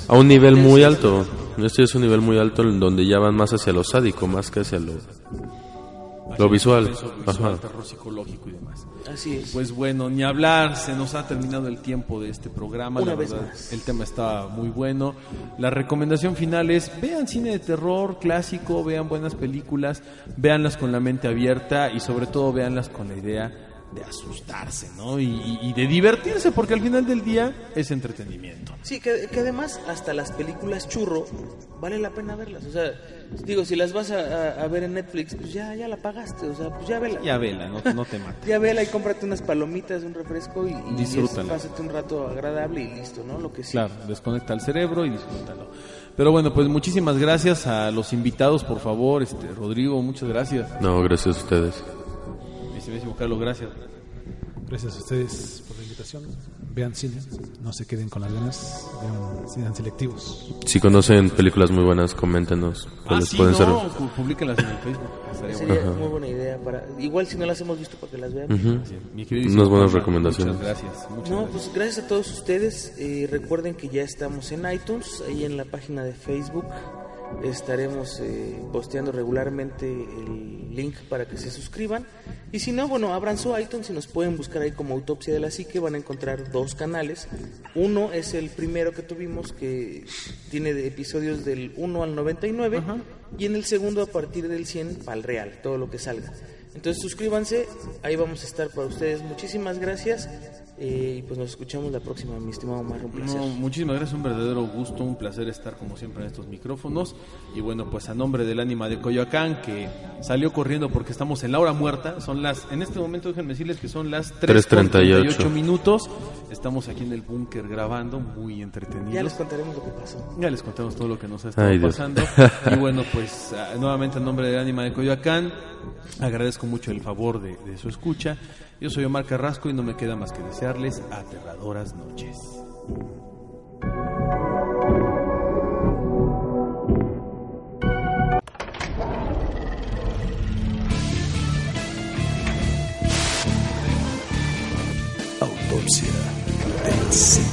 a un nivel muy alto. Esto ya es un nivel muy alto en donde ya van más hacia lo sádico, más que hacia lo, Lo visual, visual, ajá. terror psicológico y demás. Así es. Pues bueno, ni hablar, se nos ha terminado el tiempo de este programa. Una la vez verdad, más. el tema está muy bueno. La recomendación final es vean cine de terror clásico, vean buenas películas, véanlas con la mente abierta y sobre todo véanlas con la idea de asustarse, ¿no? Y, de divertirse, porque al final del día es entretenimiento. Sí, que, que además hasta las películas churro vale la pena verlas. O sea, digo, si las vas a, a- a ver en Netflix, pues ya, ya la pagaste. O sea, pues ya vela. Ya vela, no, no te mates. Ya vela y cómprate unas palomitas, un refresco y, y Disfrútala. es- pásate un rato agradable y listo, ¿no? Lo que sí. Claro, desconecta el cerebro y disfrútalo. Pero bueno, pues muchísimas gracias a los invitados, por favor. Este, Rodrigo, muchas gracias. No, gracias a ustedes. Mi estimísimo Carlos, gracias. Gracias a ustedes por la invitación. Vean cine, no se queden con las ganas, vean, sean selectivos. Si conocen películas muy buenas, coméntenos Ah, cuáles sí, pueden no, ser. pu- publíquenlas en el Facebook. Sería muy buena idea para... Igual si no las hemos visto para que las vean. Ujú. Sí, mi queridísimo Unas buenas recomendaciones. Muchas gracias. Muchas No, gracias. pues gracias a todos ustedes. Eh, recuerden que ya estamos en iTunes, ahí en la página de Facebook. Estaremos eh, posteando regularmente el link para que se suscriban. Y si no, bueno, abran su iTunes y nos pueden buscar ahí como Autopsia de la Psique. Van a encontrar dos canales. Uno es el primero que tuvimos, que tiene episodios del 1 al 99. Y en el segundo, a partir del 100, para el real, todo lo que salga. Entonces suscríbanse, ahí vamos a estar para ustedes. Muchísimas gracias. Eh, y pues nos escuchamos la próxima, mi estimado Omar. Un placer. No, muchísimas gracias, un verdadero gusto, un placer estar como siempre en estos micrófonos. Y bueno, pues a nombre del ánima de Coyoacán, que salió corriendo porque estamos en la hora muerta, son las, en este momento déjenme decirles que son las 3:38. 3.38 minutos. Estamos aquí en el búnker grabando, muy entretenidos. Ya les contaremos lo que pasó. Ya les contamos todo lo que nos ha estado Ay, pasando. Y bueno, pues ah, nuevamente en nombre del ánima de Coyoacán, agradezco mucho el favor de, de su escucha. Yo soy Omar Carrasco y no me queda más que desearles aterradoras noches. Autopsia de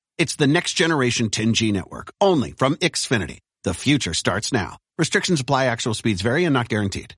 It's the next generation 10G network, only from Xfinity. The future starts now. Restrictions apply. Actual speeds vary and not guaranteed.